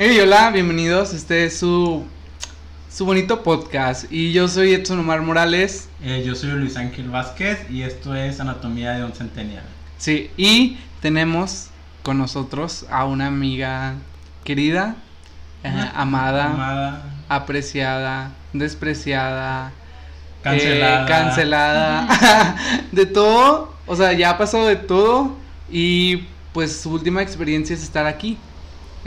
Hey, hola, bienvenidos. Este es su, su bonito podcast. Y yo soy Edson Omar Morales. Eh, yo soy Luis Ángel Vázquez y esto es Anatomía de un Centennial. Sí, y tenemos con nosotros a una amiga querida, eh, amada, Amada, apreciada, despreciada, cancelada. eh, cancelada, de todo. O sea, ya ha pasado de todo. Y pues su última experiencia es estar aquí.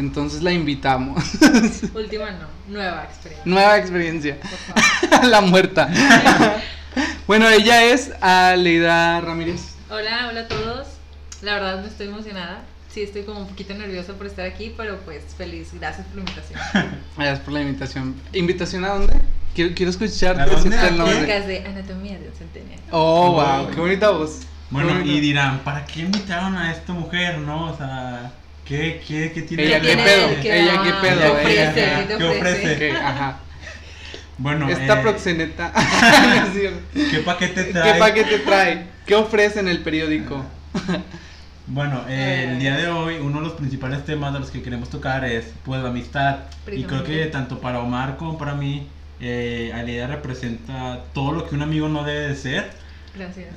Entonces la invitamos. Última no, nueva experiencia. Nueva experiencia. Por favor. la muerta. bueno, ella es Aleida Ramírez. Hola, hola a todos. La verdad no estoy emocionada. Sí, estoy como un poquito nerviosa por estar aquí, pero pues feliz. Gracias por la invitación. Gracias por la invitación. ¿Invitación a dónde? Quiero, quiero escucharte. ¿A dónde? el ¿A nombre. De Anatomía de un Centennial. Oh, wow, Oh. qué bonita voz. Bueno, y dirán, ¿para qué invitaron a esta mujer, no? O sea, ¿qué, qué, qué tiene Ella qué pedo, que ella qué pedo, ¿Qué ofrece? ella, ¿Qué ajá. Bueno, Esta eh, proxeneta. ¿qué paquete trae? ¿Qué paquete trae? ¿Qué ofrece en el periódico? Bueno, eh, el día de hoy uno de los principales temas de los que queremos tocar es pues la amistad. Y creo que tanto para Omar como para mí, eh, Aleida representa todo lo que un amigo no debe de ser. Gracias.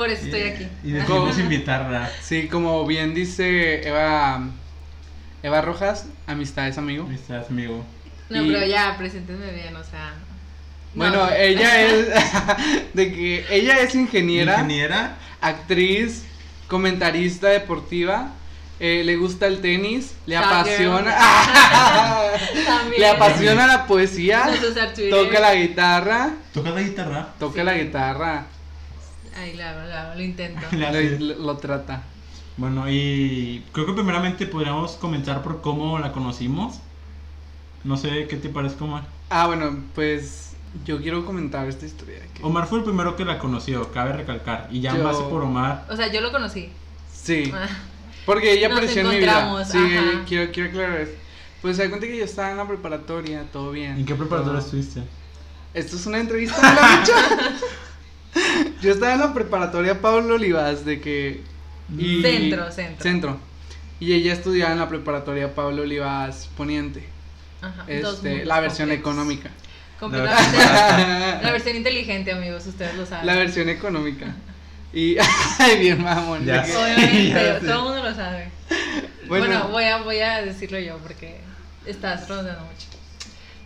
Por eso estoy aquí. Y decidimos invitarla. Sí, como bien dice Eva, Eva Rojas, amistad es amigo. Amistad, amigo. No, Y- pero ya, preséntenme bien, o sea. no. Bueno, ella es de que ella es ingeniera, Ingeniera. actriz, comentarista deportiva, eh, le gusta el tenis, le Soccer. apasiona, También. le apasiona la poesía, toca la guitarra, ¿Tocas la guitarra? toca Sí. la guitarra, Ay, claro, claro, lo intento. Lo, lo- trata. Bueno, y creo que primeramente podríamos comenzar por cómo la conocimos. No sé qué te parece, Omar. Ah, bueno, pues yo quiero comentar esta historia. que- Omar fue el primero que la conoció, cabe recalcar. Y ya en Yo- base por Omar. O sea, yo lo conocí. Sí. Ah, Porque ella Nos apareció en mi vida. Sí, ajá. quiero, quiero aclarar eso. Pues se da cuenta que yo estaba en la preparatoria, todo bien. ¿En qué preparatoria todo- estuviste? Esto es una entrevista de la mucha. Yo estaba en la preparatoria Pablo Olivas de que y- Centro, centro. Centro. Y ella estudiaba en la preparatoria Pablo Olivas Poniente. Ajá, Este, la versión económica. Completamente. La La versión inteligente, amigos, ustedes lo saben. versión económica. Y ay, bien mamón. Ya que-. Obviamente, Ya todo el mundo lo sabe. Bueno, Bueno, voy, a, voy a decirlo yo porque estás pronunciando mucho.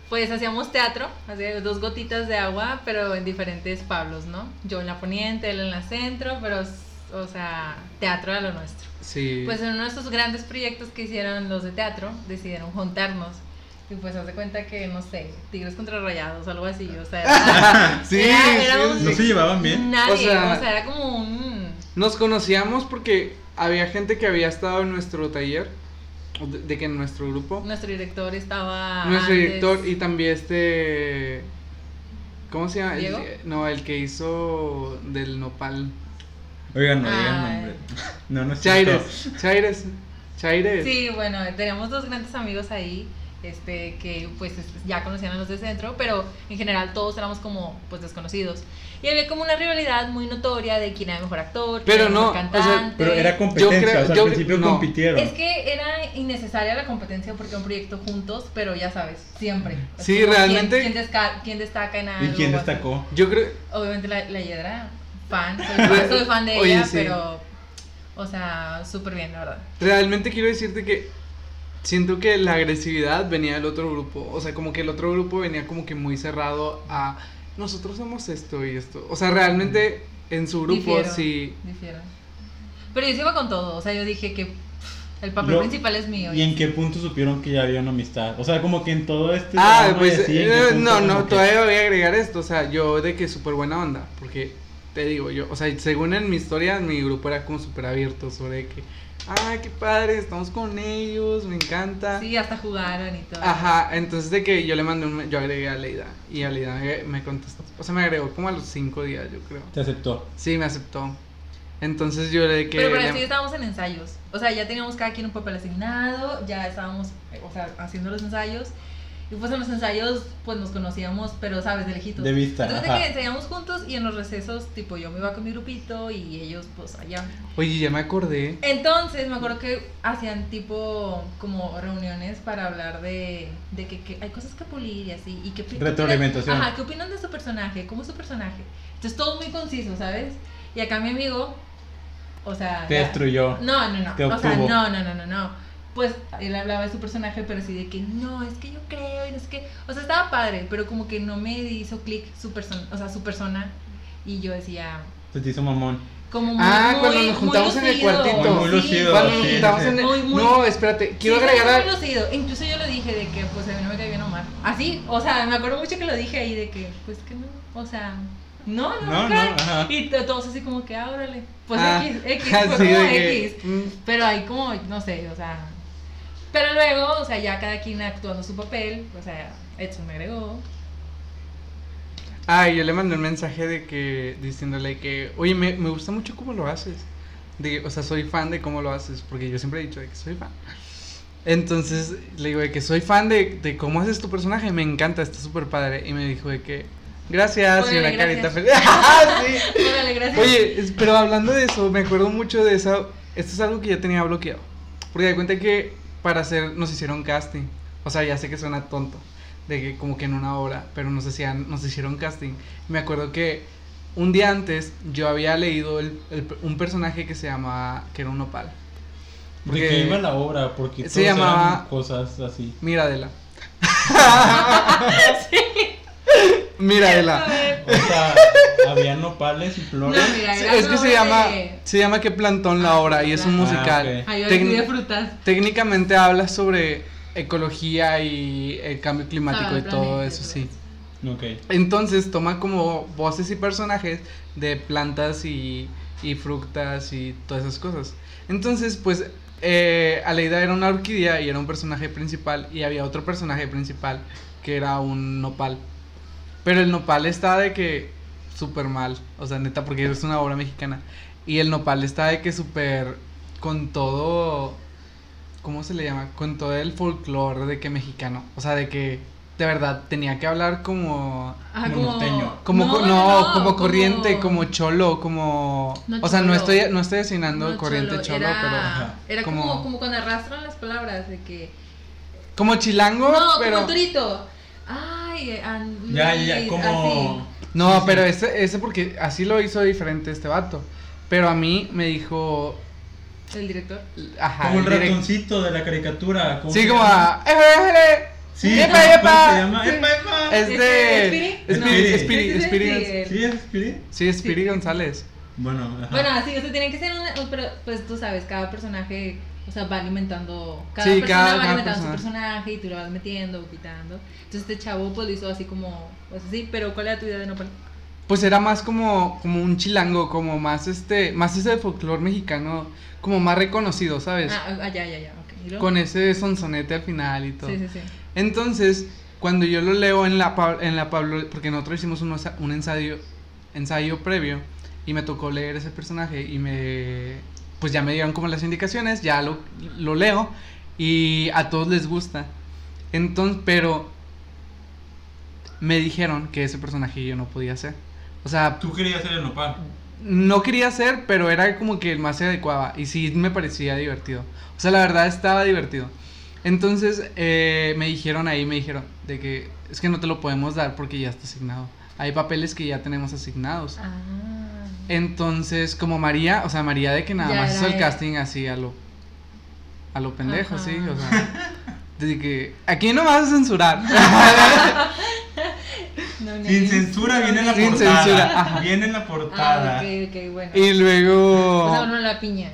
Pues hacíamos teatro, hacía dos gotitas de agua, pero en diferentes Pablos, ¿no? Yo en la poniente, él en la centro, pero, o sea, teatro era lo nuestro. sí. Pues en uno de estos grandes proyectos que hicieron los de teatro, decidieron juntarnos. Y pues haz de cuenta que, no sé, Tigres contra Rayados algo así, o sea, era, Sí, era- sí, éramos ¿No se llevaban bien? nadie, O o sea- sea, era como un... Nos conocíamos porque había gente que había estado en nuestro taller, de, de que en nuestro grupo, Nuestro director estaba... nuestro antes- director y también este, ¿cómo se llama? No, el que hizo del nopal. Oigan, no digan Ay. nombre. No, no es Chaires, Chaires. Sí, bueno, teníamos dos grandes amigos ahí, este, que pues es- ya conocían a los de centro, pero en general todos éramos como pues desconocidos. Y había como una rivalidad muy notoria de quién era el mejor actor, quién Pero era el no, mejor o sea, cantante. Pero era Yo competencia, creo- o sea, yo- al principio no. compitieron. Es que era innecesaria la competencia porque era un proyecto juntos, pero ya sabes, siempre. Sí, como realmente- ¿Quién, quién quién destaca en algo? ¿Y quién destacó? Yo creo, Obviamente la, la Yedra, fan, soy fan, soy fan de Oye, ella, sí. pero, o sea, súper bien, la verdad. realmente quiero decirte que siento que la agresividad venía del otro grupo, o sea, como que el otro grupo venía como que muy cerrado a nosotros somos esto y esto. O sea, realmente en su grupo Difiero, sí difiero. Pero yo sí iba con todo, o sea, yo dije que el papel Lo- principal es mío. ¿Y en qué punto supieron que ya había una amistad? O sea, como que en todo este. Ah, pues así, ¿en qué eh, no, no, que- todavía voy a agregar esto, o sea, yo de que súper buena onda, porque te digo, yo, o sea, según en mi historia, mi grupo era como súper abierto sobre que, ay, qué padre, estamos con ellos, me encanta. Sí, hasta jugaron y todo. Ajá, entonces de que yo le mandé un, yo agregué a Leida, y a Leida me, me contestó, o sea, me agregó como a los cinco días, yo creo. Te aceptó. Sí, me aceptó. Entonces yo le que... Pero para eso ya estábamos en ensayos. O sea, ya teníamos cada quien un papel asignado, ya estábamos, eh, o sea, haciendo los ensayos. Y pues en los ensayos, pues nos conocíamos, pero sabes, de lejitos. De vista, Entonces, de ajá. que ensayamos juntos y en los recesos, tipo, yo me iba con mi grupito y ellos, pues allá. Oye, ya me acordé. Entonces, me acuerdo que hacían tipo como reuniones para hablar de, de que, que hay cosas que pulir y así. Y que, ¿qué opinan- Retroalimentación. Ajá, ¿qué opinan de su personaje? ¿Cómo es su personaje? Entonces, todo muy conciso, ¿sabes? Y acá mi amigo, o sea... Te ya- destruyó. No, no, no. Te o sea, no, no, no, no, no. Pues él hablaba de su personaje, pero así de que no, es que yo creo y no sé qué. O sea, estaba padre, pero como que no me hizo clic su persona, o sea, su persona. Y yo decía, Se te hizo mamón. como muy. Ah, cuando muy- nos juntamos muy en el lucido. cuartito. Muy, muy lucido. Cuando sí, nos sí, juntamos sí. en el- Muy, muy- No, espérate, quiero Sí, agregar muy lucido. Incluso yo lo dije de que, pues a mí no me cae bien Omar. Así, o sea, me acuerdo mucho que lo dije ahí de que, pues que no, o sea, no, no, No, me cae. no, ajá. Y to- todos así como que, ah, órale. Pues Ah, X, X, fue como de que, X. mm. Pero ahí como, no sé, o sea. Pero luego, o sea, ya cada quien actuando su papel, o sea, Edson me agregó. Ah, y yo le mandé un mensaje de que, diciéndole que, oye, me, me gusta mucho cómo lo haces. De, o sea, soy fan de cómo lo haces, porque yo siempre he dicho de que soy fan. Entonces le digo de que soy fan de, de cómo haces tu personaje, me encanta, está súper padre. Y me dijo de que, gracias, y Órale, una carita gracias. feliz. Ah, sí. Órale, gracias. Oye, pero hablando de eso, me acuerdo mucho de eso. Esto es algo que ya tenía bloqueado. Porque de cuenta que para hacer, nos hicieron casting. O sea, ya sé que suena tonto. De que como que en una hora, pero nos hacían, nos hicieron casting. Me acuerdo que un día antes yo había leído el- el- un personaje que se llamaba, que era un nopal. ¿De qué iba la obra? Porque Se todos llamaba- eran cosas así. Mira Adela. Mira Adela. A ver. O sea, había nopales y flores. No, mira, era Es que se llama, se llama Que Plantón la obra y es un Ah, musical. ok. Ay, yo Tecni- de frutas. Técnicamente habla sobre ecología y el cambio climático Ah, y todo eso, sí. Entonces toma como voces y personajes de plantas y, y frutas y todas esas cosas. Entonces, pues, eh, Aleida era una orquídea y era un personaje principal y había otro personaje principal que era un nopal. Pero el nopal está de que súper mal, o sea, neta, porque es una obra mexicana. Y el nopal está de que súper con todo, ¿cómo se le llama? Con todo el folclore de que mexicano. O sea, de que de verdad tenía que hablar como... Ajá, Como como. norteño. Como co- no, como corriente, como cholo, como... No o sea, no estoy, no estoy asignando no, corriente cholo, era, pero... Ajá. Era como, como- cuando arrastran las palabras de que. Como chilango, No, pero... como torito. Ay, and- Ya, ya, como. No, Sí, sí. pero ese, ese porque así lo hizo diferente este vato. Pero a mí me dijo... así, el director. Ajá, Como el direct- ratoncito de la caricatura. ¿cómo Sí, como llama? a... "Eh, Sí, ¡Epa, ¿cómo- epa! ¿cómo se llama? Sí. ¡Epa, epa! Es de... No. Spirit. Spirit, Sí, sí, sí, sí, ¿Sí es Spirit? Sí, Spirit Sí. González. Bueno, ajá. Bueno, así, o sea, tiene que ser una. Pero, pues tú sabes, cada personaje. O sea, va alimentando. Cada Sí, persona cada- va cada alimentando su personaje. y tú lo vas metiendo quitando. Entonces, este chavo, pues lo hizo así como. Pues así, pero ¿cuál era tu idea de Nopal? Pues era más como, como un chilango, como más este, más ese folclore mexicano, como más reconocido, ¿sabes? Ah, ah, ya, ya, ya. Ok. ¿Y luego? Con ese sonsonete al final y todo. Sí, sí, sí. Entonces, cuando yo lo leo en la, en la Pablo, porque nosotros hicimos un, un ensayo, ensayo previo y me tocó leer ese personaje y me, pues ya me dieron como las indicaciones, ya lo, lo leo y a todos les gusta. Entonces, pero me dijeron que ese personaje yo no podía hacer. O sea, Tú querías ser el nopal. no quería hacer, pero era como que el más se adecuaba. Y sí me parecía divertido. O sea, la verdad estaba divertido. Entonces eh, me dijeron ahí, me dijeron de que es que no te lo podemos dar porque ya está asignado. Hay papeles que ya tenemos asignados. Ah. Entonces, como María, o sea, María de que nada Ya más hizo el él. casting así a lo a lo pendejo, Ajá. sí, o sea, de que aquí no vas a censurar. No, no, Sin no. censura viene en la Sin portada. censura, ajá. Viene en la Ah, portada. ok, ok, bueno. y luego O sea, uno la piña.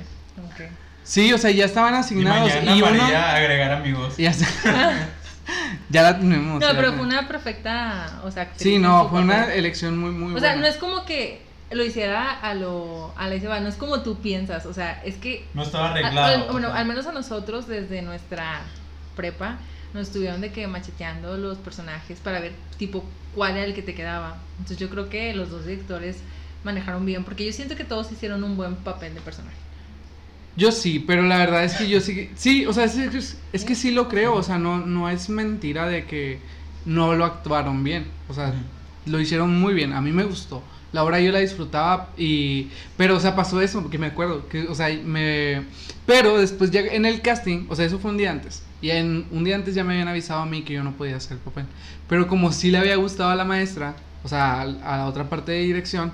Ok. Sí, o sea, ya estaban Y asignados mañana y uno María agregar amigos. ya, se- ya la tenemos. No, pero fue una perfecta, o sea, actriz Sí, no, fue una elección muy, muy O sea, buena. no es como que lo hiciera a lo a la Iseba, no es como tú piensas, o sea, es que No estaba a- arreglado. al- bueno, al menos a nosotros desde nuestra prepa nos estuvieron de que macheteando los personajes para ver tipo cuál era el que te quedaba. Entonces yo creo que los dos directores manejaron bien porque yo siento que todos hicieron un buen papel de personaje. Yo sí, pero la verdad es que yo sí, sí, o sea, es, es- es que sí lo creo, o sea, no, no es mentira de que no lo actuaron bien, o sea, lo hicieron muy bien, a mí me gustó, la obra yo la disfrutaba y, pero, o sea, pasó eso, porque me acuerdo, que, o sea, me, pero después ya en el casting, o sea, eso fue un día antes, y en un día antes ya me habían avisado a mí que yo no podía hacer el papel, pero como sí le había gustado a la maestra, o sea, a, a la otra parte de dirección,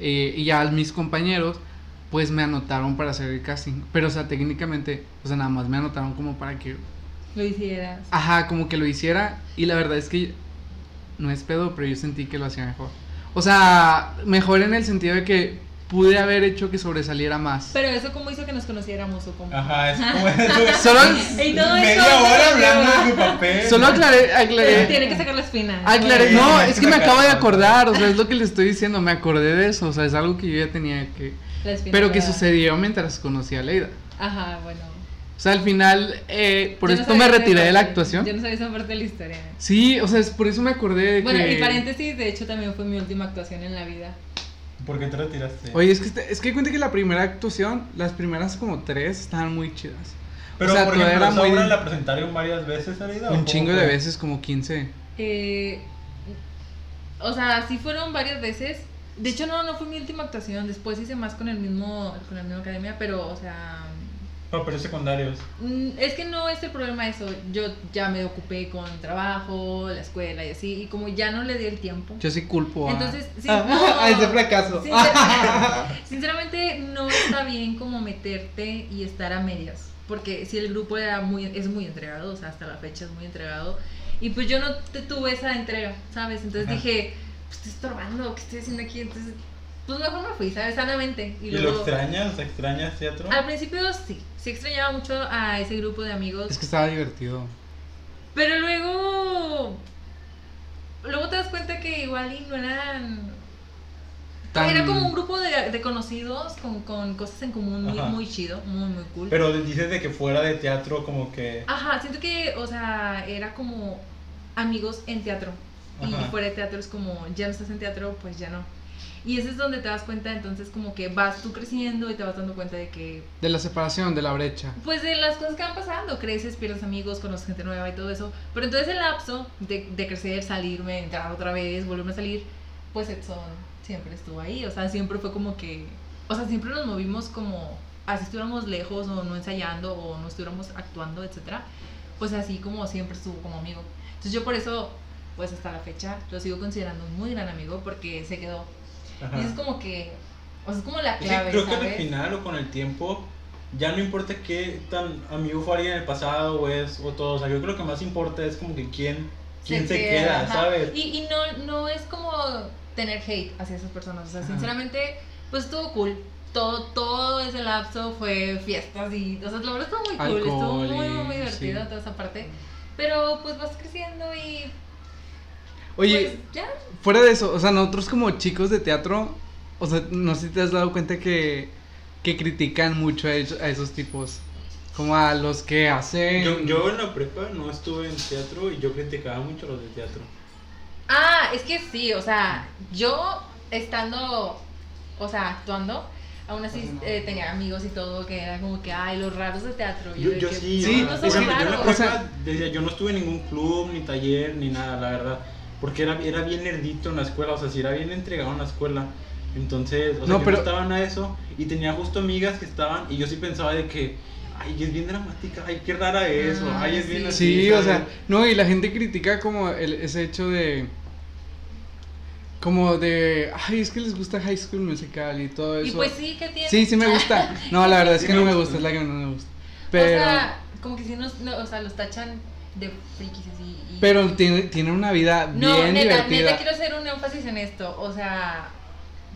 eh, y ya a mis compañeros, pues me anotaron para hacer el casting. Pero, o sea, técnicamente, o sea, nada más me anotaron como para que, Lo hicieras. ajá, como que lo hiciera. Y la verdad es que no es pedo, pero yo sentí que lo hacía mejor. O sea, mejor en el sentido de que pude haber hecho que sobresaliera más. Pero eso cómo hizo que nos conociéramos o cómo. Ajá, es como eso. Solo, Y todo Media eso hora hablando de su papel. solo aclaré, Pero aclaré. tiene que sacar la espina. Aclaré, Sí, no, es es que me acabo de acordar, o sea, es lo que le estoy diciendo, me acordé de eso, o sea, es algo que yo ya tenía que... La espina Pero que sucedió mientras conocí a Leida. Ajá, bueno. O sea, al final, eh, por Yo no esto me sabía esa retiré de la parte. actuación. Yo no sabía esa parte de la historia. Sí, o sea, es por eso me acordé de Bueno, que... y paréntesis, de hecho también fue mi última actuación en la vida. ¿Por qué te retiraste? Oye, es que, este- es que cuenta que la primera actuación, las primeras como tres estaban muy chidas. Pero, o sea, por ejemplo, era ¿esa muy- obra la presentaron varias veces, Arida? Un chingo de veces, como 15. Eh, o sea, sí fueron varias veces. De hecho, no, no fue mi última actuación. Después hice más con el mismo, con la misma academia, pero, o sea, Papeles secundarios. mm, es que no es el problema eso. Yo ya me ocupé con trabajo, la escuela y así, y como ya no le di el tiempo. Yo sí culpo a... Entonces, sí, a, no. a ese fracaso. Sinceramente, sinceramente, no está bien como meterte y estar a medias. Porque si el grupo era muy, es muy entregado, o sea, hasta la fecha es muy entregado. Y pues yo no te tuve esa entrega, ¿sabes? Entonces Ajá. dije, pues estoy estorbando, ¿qué estoy haciendo aquí? Entonces, pues mejor me fui, ¿sabes? Sanamente. ¿Y, lo extrañas? ¿Extrañas teatro? Al principio sí, sí extrañaba mucho a ese grupo de amigos. Es que estaba divertido. Pero luego. Luego te das cuenta que igual y no eran. Tan- Era como un grupo de, de conocidos con, con cosas en común muy, chido, muy, muy cool. Pero dices de que fuera de teatro como que... Ajá, siento que, o sea, era como amigos en teatro. Y fuera de teatro es como, ya no estás en teatro, pues ya no. Y ese es donde te das cuenta, entonces como que vas tú creciendo y te vas dando cuenta de que De la separación, de la brecha. pues de las cosas que van pasando, creces, pierdes amigos, conoces gente nueva y todo eso. Pero entonces el lapso de, de crecer, salirme, entrar otra vez, volverme a salir, pues Edson siempre estuvo ahí. O sea, siempre fue como que, o sea, siempre nos movimos como, así estuviéramos lejos o no ensayando o no estuviéramos actuando, etcétera. Pues así como siempre estuvo como amigo. Entonces yo por eso, pues hasta la fecha, lo sigo considerando un muy gran amigo porque se quedó. Ajá. Y es como que, o sea, es como la que clave, creo que ¿sabes? al final o con el tiempo ya no importa qué tan amigo fue alguien en el pasado o es o todo, o sea, yo creo que lo que más importa es como que quién quién se, queda, ajá. ¿sabes? Y, y no, no es como tener hate hacia esas personas. O sea, Ajá. sinceramente, pues estuvo cool. Todo, todo ese lapso fue fiestas y, o sea, la verdad estuvo muy cool. estuvo Alcohol muy, y- muy, muy divertido sí. toda esa parte. Pero pues vas creciendo y Oye, pues ya. fuera de eso, o sea, nosotros como chicos de teatro, o sea, no sé si te has dado cuenta que, que critican mucho a, esos- a esos tipos. Como a los que hacen... Yo, yo en la prepa no estuve en teatro y yo criticaba mucho a los de teatro. Ah, es que sí, o sea, yo estando, o sea, actuando, aún así eh, tenía amigos y todo que eran como que, ay, los raros de teatro. Yo, yo que, sí, no que yo en la raros. o prepa sea- decía, yo no estuve en ningún club, ni taller, ni nada, la verdad. Porque era, era bien nerdito en la escuela, o sea, sí era bien entregado en la escuela. Entonces, o sea, No, yo pero- no estaba en a eso y tenía justo amigas que estaban y yo sí pensaba de que, ay, es bien dramática, ay, qué rara es, o Ah, ay, es bien sí. así. Sí, o sea, no, y la gente critica como el, ese hecho de... Como de... Ay, es que les gusta High School Musical y todo eso. Y pues sí, que tiene. Sí, sí me gusta. No, la verdad es Sí que me no me gusta. es la que no me gusta. Pero... O sea, como que si nos, no, o sea, los tachan de frikis así. y- Pero tiene, tiene una vida no, bien neta, divertida. neta, quiero hacer un énfasis en esto. O sea,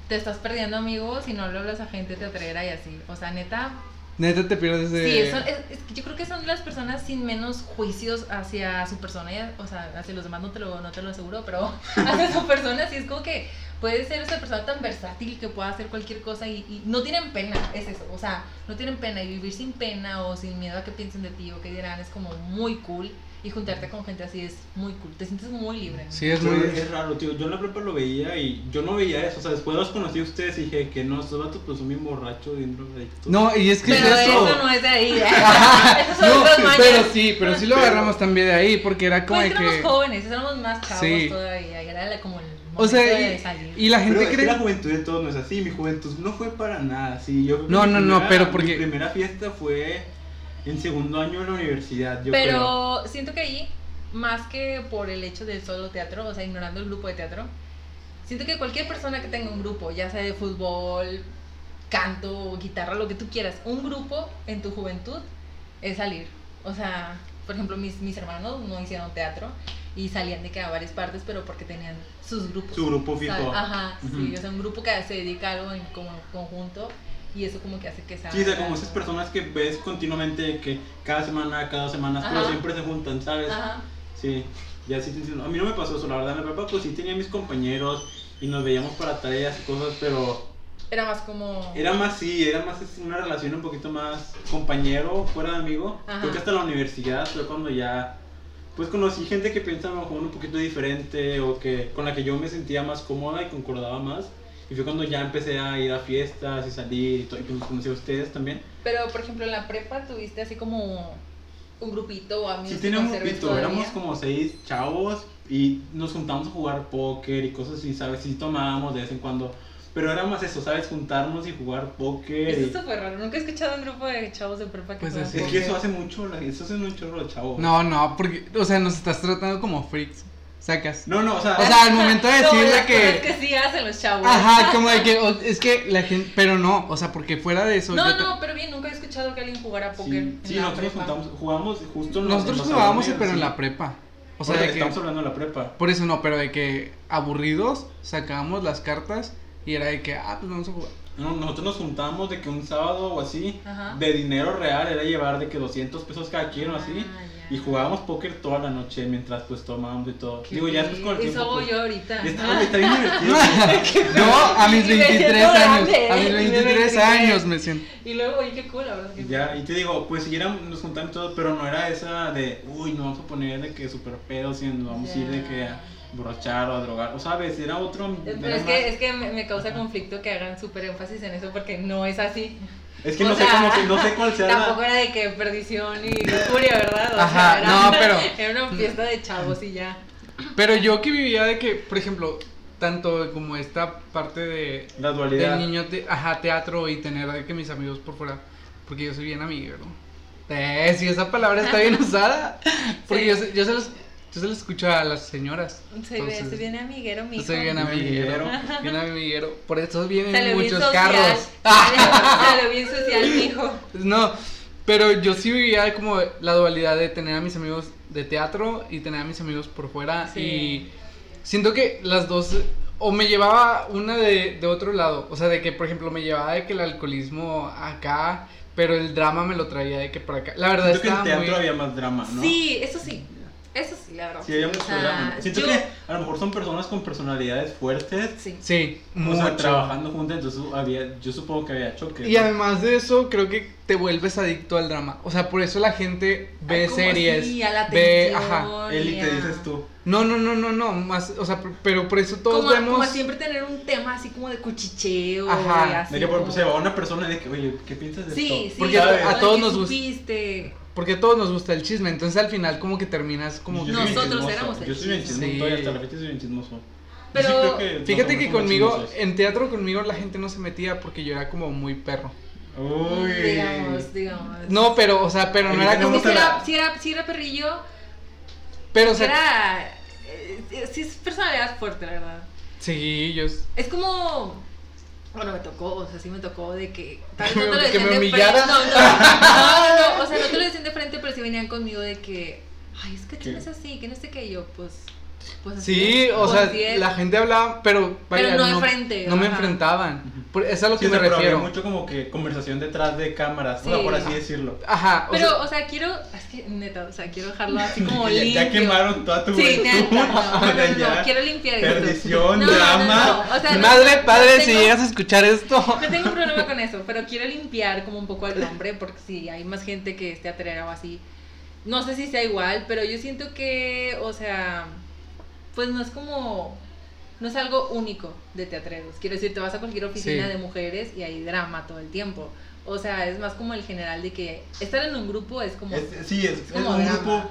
te estás perdiendo amigos si no le hablas a gente teatrera y así. O sea, neta. Neta te pierdes de... Sí, son- es- es que yo creo que son las personas sin menos juicios hacia su persona. O sea, hacia los demás no te lo, no te lo aseguro, pero hacia su persona sí es como que puede ser esa persona tan versátil que pueda hacer cualquier cosa y, y no tienen pena, es eso. O sea, no tienen pena y vivir sin pena o sin miedo a que piensen de ti o que dirán es como muy cool. Y juntarte con gente así es muy cool, te sientes muy libre. ¿no? Sí, es Sí, muy... es raro, tío. Yo en la prepa lo veía y yo no veía eso. O sea, después los conocí a ustedes y dije que no, estos vatos pues son bien borrachos, bien drogadictos. No, y es que Pero es eso. eso no es de ahí. ¿eh? Son No, pero sí, pero sí lo agarramos también de ahí, porque era como Pues de éramos que... jóvenes, éramos más chavos Sí. todavía, y era como el O sea, y, la Pero gente es que cree... la juventud de todos no es así. Mi juventud no fue para nada así. Yo No, no, no, pero porque- Mi primera fiesta fue en segundo año de la universidad. Yo creo. Pero siento que ahí, más que por el hecho del solo teatro, o sea, ignorando el grupo de teatro, siento que cualquier persona que tenga un grupo, ya sea de fútbol, canto, guitarra, lo que tú quieras, un grupo en tu juventud es salir. O sea, por ejemplo, mis, mis hermanos no hicieron teatro y salían de que a varias partes, pero porque tenían sus grupos. Su grupo fijo. ¿sabes? Ajá, sí, Ujú. o sea, un grupo que se dedica a algo en como conjunto y eso como que hace que salga. Sí, o sea, como esas personas que ves continuamente que cada semana, cada semana, pero Ajá. siempre se juntan, ¿sabes? Ajá. Sí, ya sí te entiendo. A mí no me pasó eso, la verdad. La prepa, pues sí tenía mis compañeros y nos veíamos para tareas y cosas, pero Era más como... era más, sí, era más una relación un poquito más compañero, fuera de amigo. Ajá. Creo que hasta la universidad fue cuando ya, pues conocí gente que pensaba mejor un poquito diferente o que con la que yo me sentía más cómoda y concordaba más. Y fue cuando ya empecé a ir a fiestas y salir y, todo, y pues conocí a ustedes también. Pero, por ejemplo, en la prepa tuviste así como un grupito o amigos Sí, tenía un grupito, todavía? éramos como seis chavos y nos juntamos a jugar póker y cosas así, ¿sabes? Sí tomábamos de vez en cuando, pero era más eso, ¿sabes? Juntarnos y jugar póker. Eso y- es súper raro. Nunca he escuchado un grupo de chavos de prepa que Pues juegan es Es que eso hace mucho, eso hace un chorro de chavos. No, no, porque, o sea, nos estás tratando como freaks, sacas. No, no, o sea, O sea, al momento de decirle las que... cosas que sí hacen los chavos. Ajá, como de que, o- es que la gente, pero no, o sea, porque fuera de eso... No, no, pero bien, nunca he escuchado que alguien jugara póker. sí, sí, nosotros juntamos, jugamos justo en los- Nosotros los jugábamos, pero en la prepa. O sea, de que... estamos hablando de la prepa. Por eso no, pero de que aburridos sacábamos las cartas y era de que, ah, pues vamos a jugar. No, nosotros nos juntábamos de que un sábado o así, Ajá. de dinero real, era llevar de que 200 pesos cada quien o así. Ya. Y jugábamos póker toda la noche mientras pues tomábamos y todo. Qué Digo, ya después con el tiempo. Eso hago pues, yo ahorita. y está, está bien divertido. No, a mis Y me 23 siento años, a mis y me 23 23. años me siento. Y luego, oye, qué cool, la verdad. Ya, y te digo, pues si nos juntamos todos, pero no era esa de, uy, nos vamos a poner de que super pedos y nos vamos a ir de que a borrachar o a drogar, o sabes, era otro... Pero era es que, es que me, me causa conflicto que hagan súper énfasis en eso porque no es así. Es que o no sé cómo que, no sé cuál sea Tampoco la... era de que perdición y lujuria, ¿verdad? O Ajá, sea, era, no, pero- Era una fiesta de chavos y ya. Pero yo que vivía de que, por ejemplo, tanto como esta parte de La dualidad. del niño, te- ajá, teatro y tener de que mis amigos por fuera, porque yo soy bien amiguero. Eh, si esa palabra está bien usada, porque Sí. yo, yo se los, yo se los escucho a las señoras. Se, ve, Entonces, se viene amiguero, mi bien Bien amiguero, bien amiguero. Por eso vienen muchos social. carros. Salió bien social, mijo. No, pero yo sí vivía como la dualidad de tener a mis amigos de teatro y tener a mis amigos por fuera. Sí. Y siento que las dos, o me llevaba una de, de otro lado. O sea, de que, por ejemplo, me llevaba de que el alcoholismo acá, pero el drama me lo traía de que por acá. La verdad Siento que en teatro muy... había más drama, ¿no? Sí, eso sí. Eso sí, la verdad. Sí, había mucho sea, drama. Siento yo- que a lo mejor son personas con personalidades fuertes, Sí. Sí, o mucho. sea, trabajando juntas, entonces había, yo supongo que había choque. Y además de eso, creo que te vuelves adicto al drama. O sea, por eso la gente ve Ay, series, sí, a la ve, ajá. y Élite, a- dices tú. No, no, no, no, no, más, o sea, pero por eso todos como, vemos... como siempre tener un tema así como de cuchicheo. Ajá, y así De que por ejemplo como- se va una persona de que, oye, ¿qué piensas de Sí, esto? sí. Porque a de todos nos gusta. Porque a todos nos gusta el chisme, entonces al final como que terminas como... Yo que- Nosotros éramos el Yo soy bien chisme. chismoso, Sí. todavía hasta la fecha soy bien chismoso. Pero- sí creo que Fíjate que conmigo, chismosos. en teatro conmigo la gente no se metía porque yo era como muy perro. Uy. Digamos, digamos. No, pero, o sea, pero no era como... Si era, si era, si era perrillo, Pero, o sea, era. eh, eh, sí, es personalidad fuerte, la verdad. sí, yo... Es como. Bueno, me tocó, o sea, sí me tocó de que. tal vez no te lo decían de frente. No, no, no, no, o sea, no te lo decían de frente, pero sí venían conmigo de que. Ay, es que tú ¿Qué? no es así, que no sé qué, y yo, pues. Pues así Sí, es, o pues sea, así es. la gente hablaba, pero vaya, no frente, No me enfrentaban. Es a lo Sí, que me refiero. mucho como que conversación detrás de cámaras, o Sí. sea, por así decirlo. Ajá, o Pero, sea, o sea, quiero. Es que, neta, o sea, quiero dejarlo así como ya, limpio. ya quemaron toda tu Sí, neta, no, no, no, no, quiero limpiar esto. Perdición, No, no, no, drama. no, o sea, no- madre, no padre, si llegas a escuchar esto. No tengo problema con eso, pero quiero limpiar como un poco el nombre, porque si hay más gente que esté atrera o así. no sé si sea igual, pero yo siento que, o sea, pues no es como, no es algo único de teatreros. Quiero decir, te vas a cualquier oficina Sí. de mujeres y hay drama todo el tiempo. O sea, es más como el general de que estar en un grupo es como... Es- sí, es, es como un drama. grupo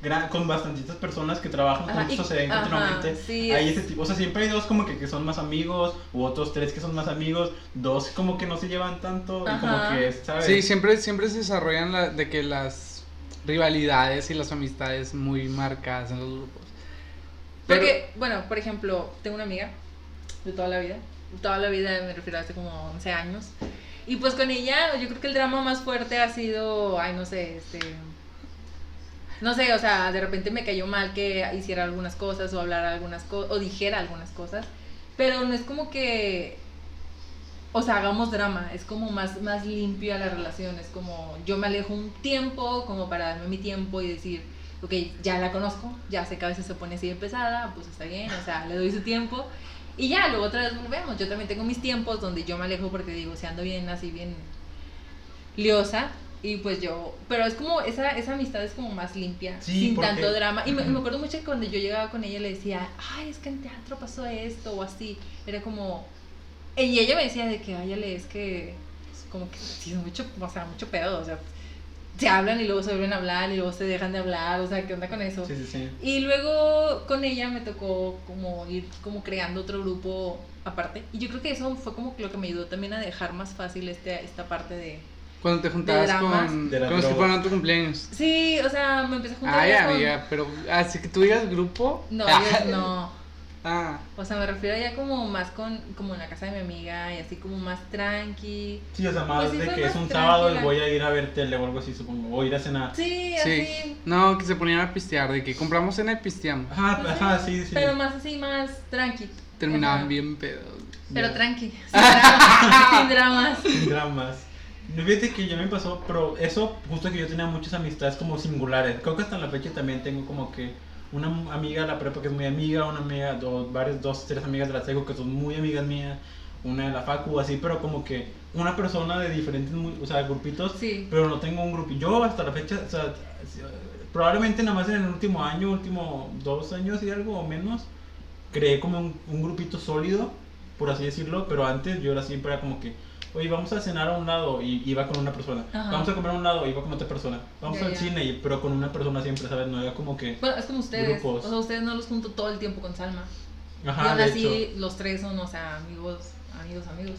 gran- con bastantitas personas que trabajan Ajá, juntos, y- se ven ajá, continuamente. sí, Hay es- ese tipo, o sea, siempre hay dos como que, que son más amigos, u otros tres que son más amigos, dos como que no se llevan tanto, y como que, ¿sabes? Sí, siempre, siempre se desarrollan la- de que las rivalidades y las amistades muy marcadas en los grupos. Porque, bueno, por ejemplo, tengo una amiga de toda la vida. Toda la vida me refiero a hace como 11 años. Y pues con ella, yo creo que el drama más fuerte ha sido, ay, no sé, este... No sé, o sea, de repente me cayó mal que hiciera algunas cosas o hablara algunas cosas o dijera algunas cosas. Pero no es como que, o sea, hagamos drama, es como más, más limpia la relación, es como yo me alejo un tiempo como para darme mi tiempo y decir, ok, ya la conozco, ya sé que a veces se pone así de pesada, pues está bien, o sea, le doy su tiempo. Y ya, luego otra vez volvemos. Yo también tengo mis tiempos donde yo me alejo porque digo, si ando bien, así bien liosa. Y pues yo, pero es como, esa, esa amistad es como más limpia, Sí, sin porque- tanto drama. Y me, me acuerdo mucho que cuando yo llegaba con ella le decía, ay, es que en teatro pasó esto o así. Era como, y ella me decía de que, ay, es que, como que, sí, es mucho, o sea, mucho pedo, o sea, se hablan y luego se vuelven a hablar y luego se dejan de hablar, o sea, ¿qué onda con eso? Sí, sí, sí. Y luego con ella me tocó como ir como creando otro grupo aparte. Y yo creo que eso fue como que lo que me ayudó también a dejar más fácil este, esta parte de... Cuando te juntabas con, De con los que fueron a tu cumpleaños. Sí, o sea, me empecé a juntar Ay, con- amiga, pero así que tú digas grupo. No, yo no. Ah, O sea, me refiero ya como más con, como en la casa de mi amiga y así como más tranqui. Sí, o sea, más Pues sí, de que es más un sábado y voy a ir a ver tele o algo así, supongo, o ir a cenar. Sí, sí. así. No, que se ponían a pistear, de que compramos cena y pisteamos. Ajá, Pues ajá, sí, sí. Pero más así, más tranqui. Terminaban Ajá. bien pedos. Pero tranqui. Sin dramas. sin dramas. Sin dramas. No, Fíjate que ya me pasó, pero eso, justo que yo tenía muchas amistades como singulares. Creo que hasta la fecha también tengo como que una amiga de la prepa que es muy amiga, una amiga, dos, varias, dos, tres amigas de la SEGO que son muy amigas mías, una de la FACU, así, pero como que una persona de diferentes, o sea, grupitos, Sí. pero no tengo un grupo. Yo hasta la fecha, o sea, probablemente nada más en el último año, último dos años y algo o menos, creé como un, un grupito sólido, por así decirlo, pero antes yo era siempre era como que, oye, vamos a cenar a un lado y iba con una persona, Ajá. vamos a comer a un lado y iba con otra persona, vamos Ya, al ya. cine, y- pero con una persona siempre, ¿sabes? No era como que, Bueno, es como ustedes. Grupos. O sea, ustedes no los junto todo el tiempo con Salma. y ajá, aún de así, hecho. los tres son, o sea, amigos, amigos, amigos.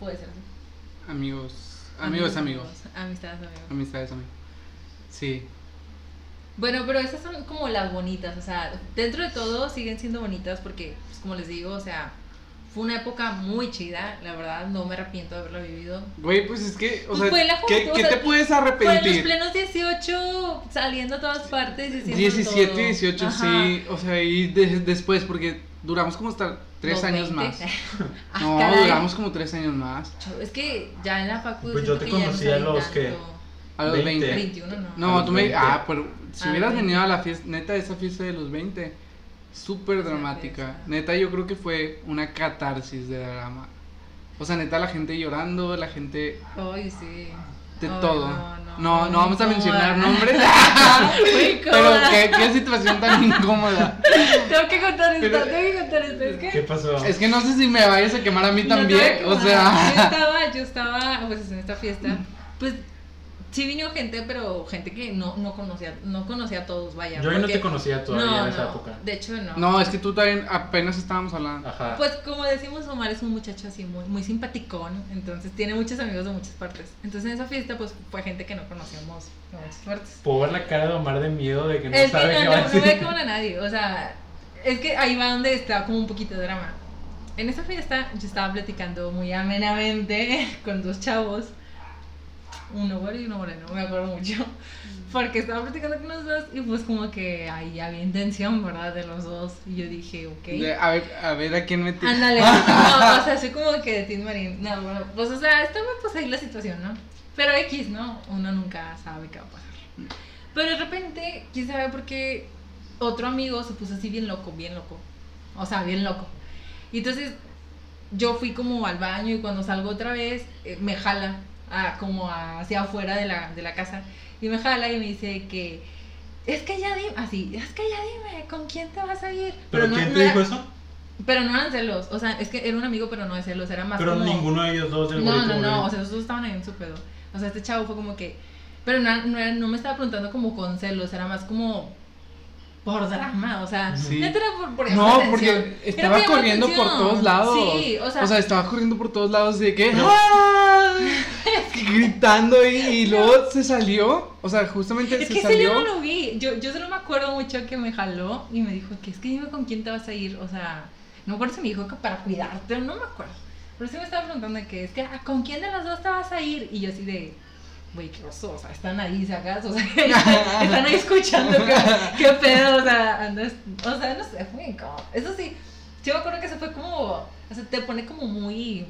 Puede ser así. Amigos, amigos, amigos. Amistades, amigos. Amistades, amigos. Sí. Bueno, pero esas son como las bonitas, o sea, dentro de todo siguen siendo bonitas porque, pues, como les digo, o sea, fue una época muy chida, la verdad, no me arrepiento de haberla vivido. Güey, pues es que, o Pues sea, fue la ¿qué, qué o sea, te puedes Fue en los arrepentir? plenos 18, saliendo a todas partes y haciendo 17 todo. y 18, Ajá. sí. O sea, y de- después, porque duramos como hasta tres Los años 20. más. Ah, No, caray. duramos como tres años más. Es que ya en la facu Pues yo te ya no conocí a los que-. A los 20. 20. 21 no. No, tú los me. 20. Ah, pero si Ah, hubieras 20. venido a la fiesta, neta, esa fiesta de los 20, súper dramática. Neta, yo creo que fue una catarsis de drama. O sea, neta, la gente llorando, la gente Ay, sí. de Ay, todo. No, no, No, no, vamos a mencionar nombres. Muy pero qué, qué situación tan incómoda. Tengo que contar esto, Pero- tengo que contar esto. Es que ¿Qué pasó? Es que no sé si me vayas a quemar a mí No también. O sea. Yo estaba, yo estaba, pues en esta fiesta, pues sí vino gente, pero gente que no, no conocía, no conocía a todos, vaya. Yo ya no porque- te conocía todavía no, en esa no, época. De hecho, no. No, es que tú también apenas estábamos hablando. Ajá. Pues como decimos, Omar es un muchacho así muy, muy simpaticón, entonces tiene muchos amigos de muchas partes. Entonces en esa fiesta pues fue gente que no conocíamos de muchas partes. Puedo ver la cara de Omar de miedo de que no es que sabe no, qué no, va a no ve como a nadie, o sea, es que ahí va donde está como un poquito de drama. En esa fiesta yo estaba platicando muy amenamente con dos chavos, uno güero y uno moreno, me acuerdo mucho, porque estaba platicando con los dos y pues como que ahí había intención, ¿verdad? De los dos y yo dije, ok. A, ver, a ver a quién metí. Ándale, no, o sea, soy como que de Tim Marín. No, bueno, pues, o sea, estaba pues ahí la situación, ¿no? Pero X, ¿no? Uno nunca sabe qué va a pasar. Pero de repente, quién sabe por qué otro amigo se puso así bien loco, bien loco. O sea, bien loco. Y entonces yo fui como al baño y cuando salgo otra vez, eh, me jala a, como hacia afuera de la, de la casa. Y me jala y me dice que, es que ya dime, así, es que ya dime, ¿con quién te vas a ir? ¿Pero no- quién no te era- dijo eso? Pero no eran celos, o sea, es que era un amigo, pero no de celos, era más Pero como... ninguno de ellos dos del No, no, no, o sea, esos dos estaban ahí en su pedo. O sea, este chavo fue como que... Pero no, no, no me estaba preguntando como con celos, era más como por drama, o sea, Sí. era por, por No, porque. Era estaba corriendo por todos lados. Sí, o sea, estaba corriendo por todos lados de que. Pero- ¡Ah! gritando y, y luego se salió. O sea, justamente es se que salió. yo no lo vi. Yo, yo solo me acuerdo mucho que me jaló y me dijo que es que dime con quién te vas a ir. O sea, no me acuerdo si me dijo que para cuidarte, no me acuerdo. Pero sí me estaba preguntando de que es que con quién de las dos te vas a ir. Y yo así de, güey, qué oso, o sea, están ahí, ¿sacas? O sea, están ahí escuchando qué, pedo, o sea, andas, o sea, no sé, fue incómodo. Eso sí, yo me acuerdo que se fue como, o sea, te pone como muy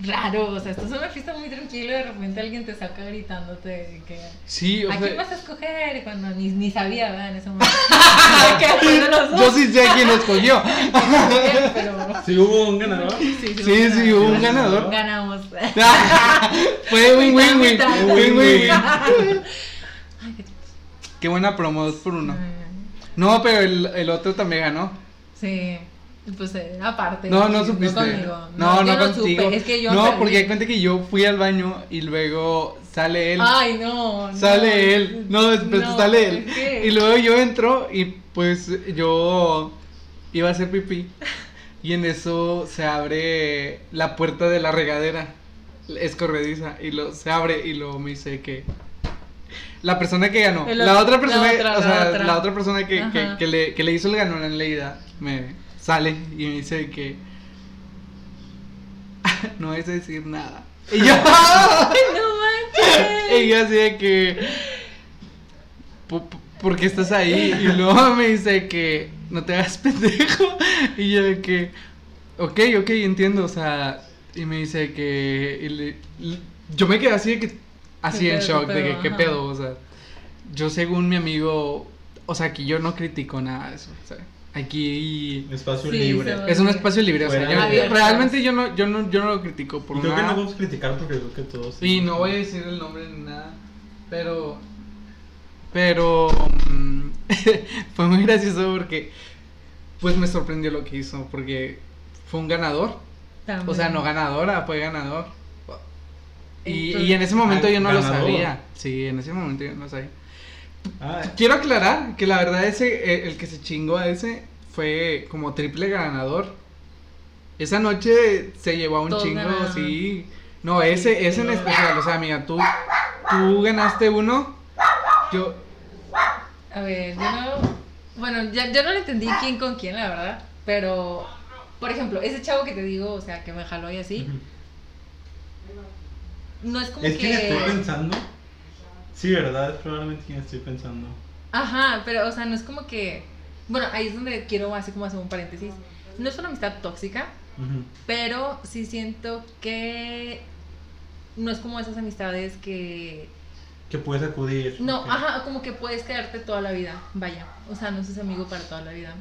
raro, o sea, estás en una fiesta muy tranquila y de repente alguien te saca gritándote que... Sí, o ¿A quién sea. vas a escoger? Y cuando ni, ni sabía, ¿verdad? En ese momento. Yo sí sé quién escogió. Pero... Sí hubo un ganador. Sí, Sí, sí, hubo un ganador. Ganamos. Fue un win-win. win-win. Ay, qué- Qué buena promo, dos por uno. No, pero el, el otro también ganó. Sí. Pues eh, aparte. No, no supiste. conmigo. No, no, contigo. supe. Es que yo no, perdí. porque hay cuenta que yo fui al baño y luego sale él. Ay, no. no. Sale él. No, espérate, No, sale él. Y luego yo entro y pues yo iba a hacer pipí. Y en eso se abre la puerta de la regadera. Es corrediza. Y lo, se abre y luego me dice que. La persona que ganó. El La otra persona, la otra, o la sea, otra. la otra persona que, que, que le, que le hizo el ganón en Leida me sale y me dice que. no es decir nada. Y yo. Ay, no manches. Y yo así de que. "Po- po- ¿Por qué estás ahí? Y luego me dice que no te hagas pendejo. Y yo de que. Ok, ok, entiendo. O sea. Y me dice que. y le- y yo me quedé así de que. Así ¿Qué en pedo, shock, de que pedo? qué pedo. O sea. Yo según mi amigo. O sea, aquí yo no critico nada de eso. Sea, aquí. Espacio Sí, libre. Es un espacio libre, o sea, yo- realmente yo no, yo no, yo no lo critico por Y creo que no vamos a criticar porque creo que todos. Y no voy a decir el nombre ni nada. Pero. Pero. mm, fue muy gracioso porque. Pues me sorprendió lo que hizo. Porque fue un ganador. También. O sea, no ganadora, fue ganador. Y, Entonces- y en ese momento yo no lo sabía. Sí, en ese momento yo no lo sabía. Ah, Quiero aclarar que la verdad ese, eh, el que se chingó a ese fue como triple ganador. Esa noche se llevó a un Todos chingo, ganaron. sí. No, ese, ese en especial, o sea, amiga, tú, tú ganaste uno, yo, A ver, yo no. Bueno, ya, yo no le entendí quién con quién, la verdad. Pero, por ejemplo, ese chavo que te digo, o sea, que me jaló y así, no es como Es que. quien estoy pensando. Sí, ¿verdad? Es probablemente quien estoy pensando. Ajá, pero, o sea, no es como que. Bueno, ahí es donde quiero así como hacer un paréntesis. No es una amistad tóxica, pero sí siento que no es como esas amistades que. Que puedes acudir. No, ajá, como que puedes quedarte toda la vida. Vaya, o sea, no sos amigo para toda la vida.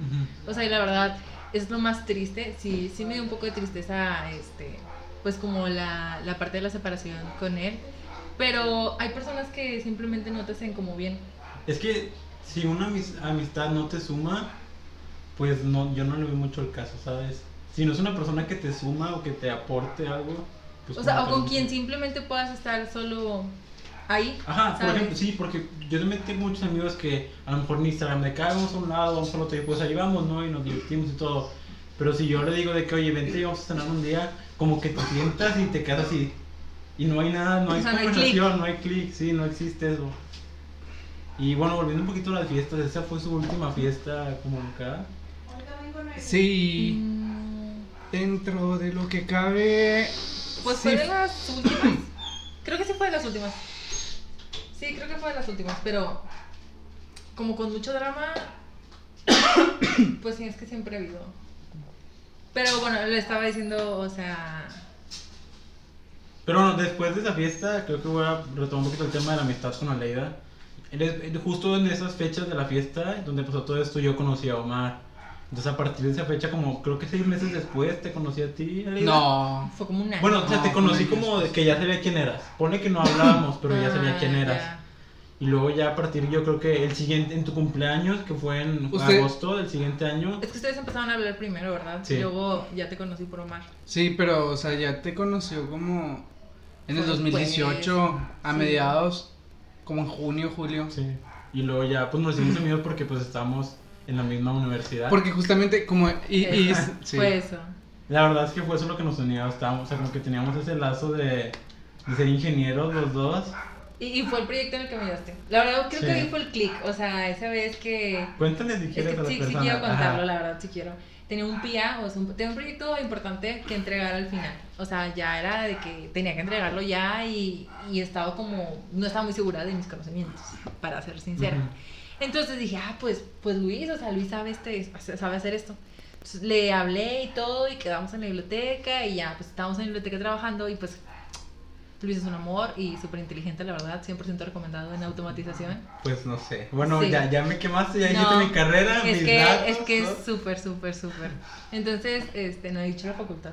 O sea, y la verdad, es lo más triste. Sí, sí me dio un poco de tristeza, este, pues como la, la parte de la separación con él. Pero hay personas que simplemente no te hacen como bien. Es que si una amis- amistad no te suma, pues no, yo no le veo mucho el caso, ¿sabes? Si no es una persona que te suma o que te aporte algo, pues O sea, o con quien simplemente puedas estar solo ahí. Ajá, por ejemplo, sí, porque yo también tengo muchos amigos que a lo mejor en Instagram de cada vamos a un lado, vamos al otro y pues ahí vamos, ¿no? Y nos divertimos y todo. Pero si yo le digo de que, oye, vente y vamos a cenar un día, como que te sientas y te quedas así. Y no hay nada, no hay O sea, no hay conversación, no hay clic, sí, no existe eso. Y bueno, volviendo un poquito a las fiestas, esa fue su última fiesta comunicada. sí, Mm, dentro de lo que cabe, Pues sí, fue de las últimas. Creo que sí fue de las últimas. Sí, creo que fue de las últimas, pero como con mucho drama, pues sí, es que siempre ha habido. Pero bueno, le estaba diciendo, o sea, Pero bueno, después de esa fiesta, creo que voy a retomar un poquito el tema de la amistad con Aleida. Justo en esas fechas de la fiesta, donde pasó todo esto, yo conocí a Omar. Entonces a partir de esa fecha, como creo que seis meses después, te conocí a ti, Aleida. No. Fue como un año. Bueno, o sea, te No, conocí fue como de que ya sabía quién eras. Pone que no hablábamos, pero ya sabía Ah, quién eras. Y luego ya a partir, yo creo que el siguiente, en tu cumpleaños, que fue en Usted- agosto del siguiente año. Es que ustedes empezaron a hablar primero, ¿verdad? Sí. Luego ya te conocí por Omar. Sí, pero, o sea, ya te conoció como en el Fue 2018, a sí. mediados, como en junio, julio. Sí. Y luego ya, pues nos hicimos amigos porque pues estábamos en la misma universidad. Porque justamente como... Y, y- sí. Fue eso. La verdad es que fue eso lo que nos unía. Estábamos, o sea, como que teníamos ese lazo de, de ser ingenieros los dos. Y, y fue el proyecto en el que me ayudaste. La verdad, creo Sí. que ahí fue el click. O sea, esa vez que. Cuéntale si Es quieres que a la sí, sí persona. quiero contarlo, Ajá. la verdad, sí quiero. Tenía un PIA, o sea, un, tenía un proyecto importante que entregar al final. O sea, ya era de que tenía que entregarlo ya y, y estaba como, no estaba muy segura de mis conocimientos, para ser sincera. Entonces dije, ah, pues, pues Luis, o sea, Luis sabe, este, sabe hacer esto. Entonces le hablé y todo y quedamos en la biblioteca y ya, pues estábamos en la biblioteca trabajando y pues Luis es un amor y súper inteligente, la verdad, 100% recomendado en automatización. Pues no sé. Bueno, Sí. ya, ya me quemaste, ya No, hiciste mi carrera, Es mis que, datos, es que ¿no? es súper, súper, súper. Entonces, este, no he dicho la facultad.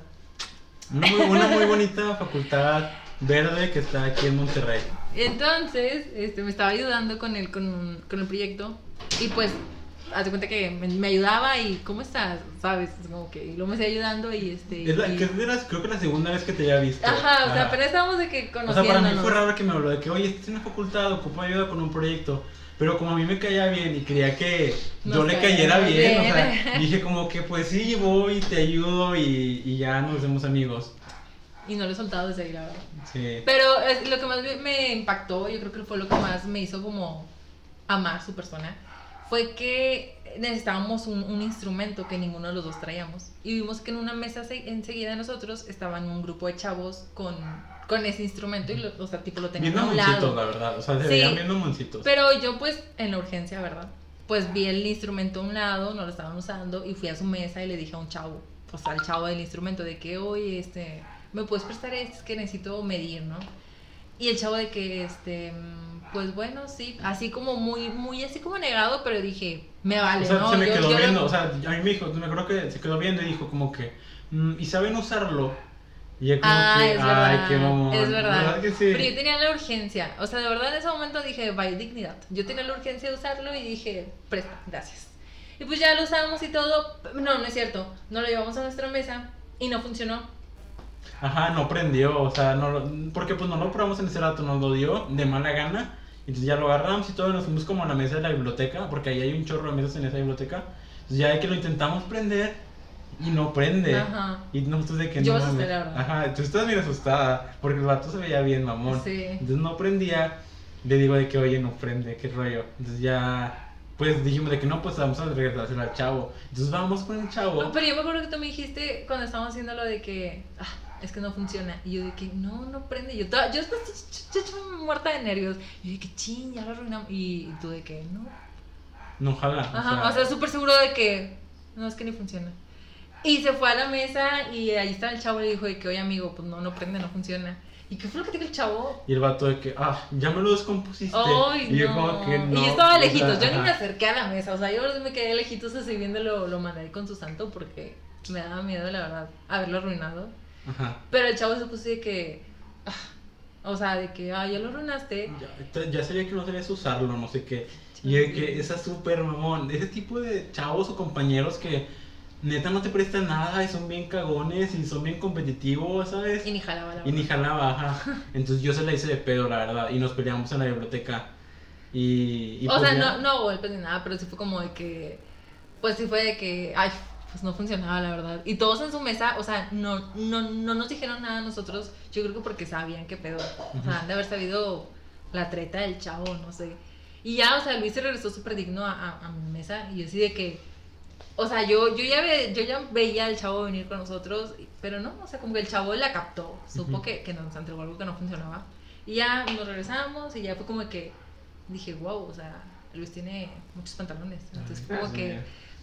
Una muy, una muy bonita facultad verde que está aquí en Monterrey. Entonces, este, me estaba ayudando con el, con, con el proyecto y pues, haz de cuenta que me, me ayudaba y, ¿cómo estás? ¿Sabes? Es como que, y luego me estoy ayudando y este... Es la, y- que es las- creo que la segunda vez que te había visto. Ajá, o sea, pero estábamos de que O sea, conociéndonos. para mí fue raro que me habló de que, oye, estás en una facultad, ocupo ayuda con un proyecto. Pero como a mí me caía bien y quería que yo le cayera caíamos bien, o bien. sea, dije como que pues sí, voy, te ayudo y, y ya nos hacemos amigos. Y no lo he soltado desde ahí, la verdad. Sí. Pero es- lo que más me- me impactó, yo creo que fue lo que más me hizo como amar su persona, fue que necesitábamos un, un instrumento que ninguno de los dos traíamos. Y vimos que en una mesa se- enseguida de nosotros estaban un grupo de chavos con, con ese instrumento y, lo, o sea, tipo lo tenían Bien a un lado. la verdad. O sea, se Sí. veían bien mamoncitos. Pero yo pues en la urgencia, ¿verdad? Pues vi el instrumento a un lado, no lo estaban usando y fui a su mesa y le dije a un chavo, o sea, al chavo del instrumento, de que, oye, este, ¿me puedes prestar este? Es que necesito medir, ¿no? Y el chavo de que, este, pues bueno, sí, así como muy, muy así como negado, pero dije, me vale, o sea, ¿no? se me Yo- quedó yo lo- viendo, o sea, a mí me dijo, me acuerdo que se quedó viendo y dijo como que, "Mm, ¿y saben usarlo? Y ya como Ah, que, es ay, verdad. qué mamón. Es verdad. que sí? Pero yo tenía la urgencia. O sea, de verdad en ese momento dije, vaya dignidad. Yo tenía la urgencia de usarlo y dije, presta, gracias. Y pues ya lo usamos y todo. No, no es cierto. No lo llevamos a nuestra mesa y no funcionó. Ajá, no prendió, o sea, no lo- porque pues no lo probamos en ese rato, nos lo dio de mala gana. Entonces ya lo agarramos y todo, nos fuimos como a la mesa de la biblioteca, porque ahí hay un chorro de mesas en esa biblioteca. Entonces ya de que lo intentamos prender y no prende. Ajá. Y nosotros de que Yo no. asusté, la verdad. Ajá, tú estás bien asustada, porque el vato se veía bien mamón. Sí. Entonces no prendía. Le digo de que, oye, no prende, qué rollo. Entonces ya, pues dijimos de que no, pues vamos a regresárselo al chavo. Entonces vamos con el chavo. No, pero yo me acuerdo que tú me dijiste cuando estábamos haciendo lo de que ah, es que no funciona. Y yo de que no, no prende. Yo, toda- yo ch- muerta de nervios. Y yo de que ching, ya lo arruinamos. Y tú de que no, No jala. Ajá, o sea, súper seguro de que no, es que ni funciona. Y se fue a la mesa y ahí estaba el chavo y le dijo de que, oye amigo, pues no, no prende, no funciona. ¿Y qué fue lo que dijo el chavo? Y el vato de que, ah, ya me lo descompusiste. Ay, y yo como que no. Y yo estaba lejitos, yo ni me acerqué a la mesa, o sea, yo me quedé lejitos así viéndolo, lo mandé con su santo porque me daba miedo, la verdad, haberlo arruinado. Ajá. Pero el chavo se puso de que, ah, o sea, de que, ah, ya lo arruinaste. Ya, ya sabía que no sabías usarlo, no sé qué. Y de que esa súper mamón. Ese tipo de chavos o compañeros que neta no te prestan nada y son bien cagones y son bien competitivos, ¿sabes? Y ni jalaba la Y ni jalaba, ajá. Entonces yo se la hice de pedo, la verdad. Y nos peleamos en la biblioteca. Y. y o pues sea, ya. no, no golpes ni nada, pero sí fue como de que, pues sí fue de que, ay, pues no funcionaba, la verdad. Y todos en su mesa, o sea, no, no, no nos dijeron nada a nosotros, yo creo que porque sabían qué pedo. O sea, han de haber sabido la treta del chavo, no sé. Y ya, o sea, Luis se regresó súper digno a, a, a mi mesa y yo así de que, o sea, yo, yo, ya ve- yo ya veía al chavo venir con nosotros, pero no, o sea, como que el chavo la captó, supo Ujú. que, que nos entregó algo que no funcionaba. Y ya nos regresamos y ya fue como que dije, wow, o sea, Luis tiene muchos pantalones. Entonces fue como sí. que,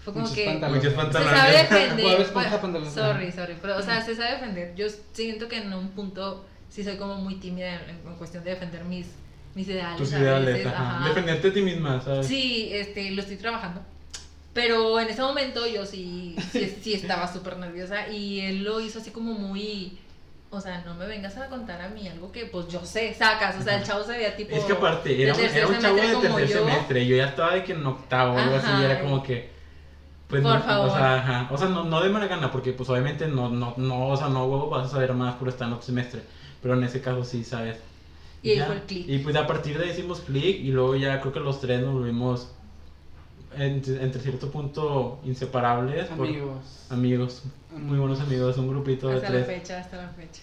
fue como Muchos que pantalones. Muchos se pantalones. sabe Bob defender. Bueno, sorry, sorry, pero o sea, se sabe defender. Yo siento que en un punto sí soy como muy tímida en, en cuestión de defender mis, mis ideales. Tus ideales, veces, ajá. ajá. Defenderte a ti misma, ¿sabes? Sí, este, lo estoy trabajando. Pero en ese momento yo sí, sí, sí estaba súper nerviosa y él lo hizo así como muy... O sea, no me vengas a contar a mí algo que pues yo sé, sacas. O sea, el chavo se veía tipo... Es que aparte, era, un- era un chavo de tercer yo. semestre. Yo ya estaba de que en octavo o algo así. Era como que. Pues Por no, favor. O sea, ajá. O sea, no, no de mala gana, porque pues obviamente no, no, no, o sea, no huevo, vas a saber más por estar en otro semestre. Pero en ese caso sí, ¿sabes? Y ahí ya. fue el click. Y pues a partir de ahí hicimos clic y luego ya creo que los tres nos volvimos entre, entre cierto punto inseparables. por- Amigos. amigos. Muy buenos amigos, un grupito de Hasta la tres. fecha, hasta la fecha.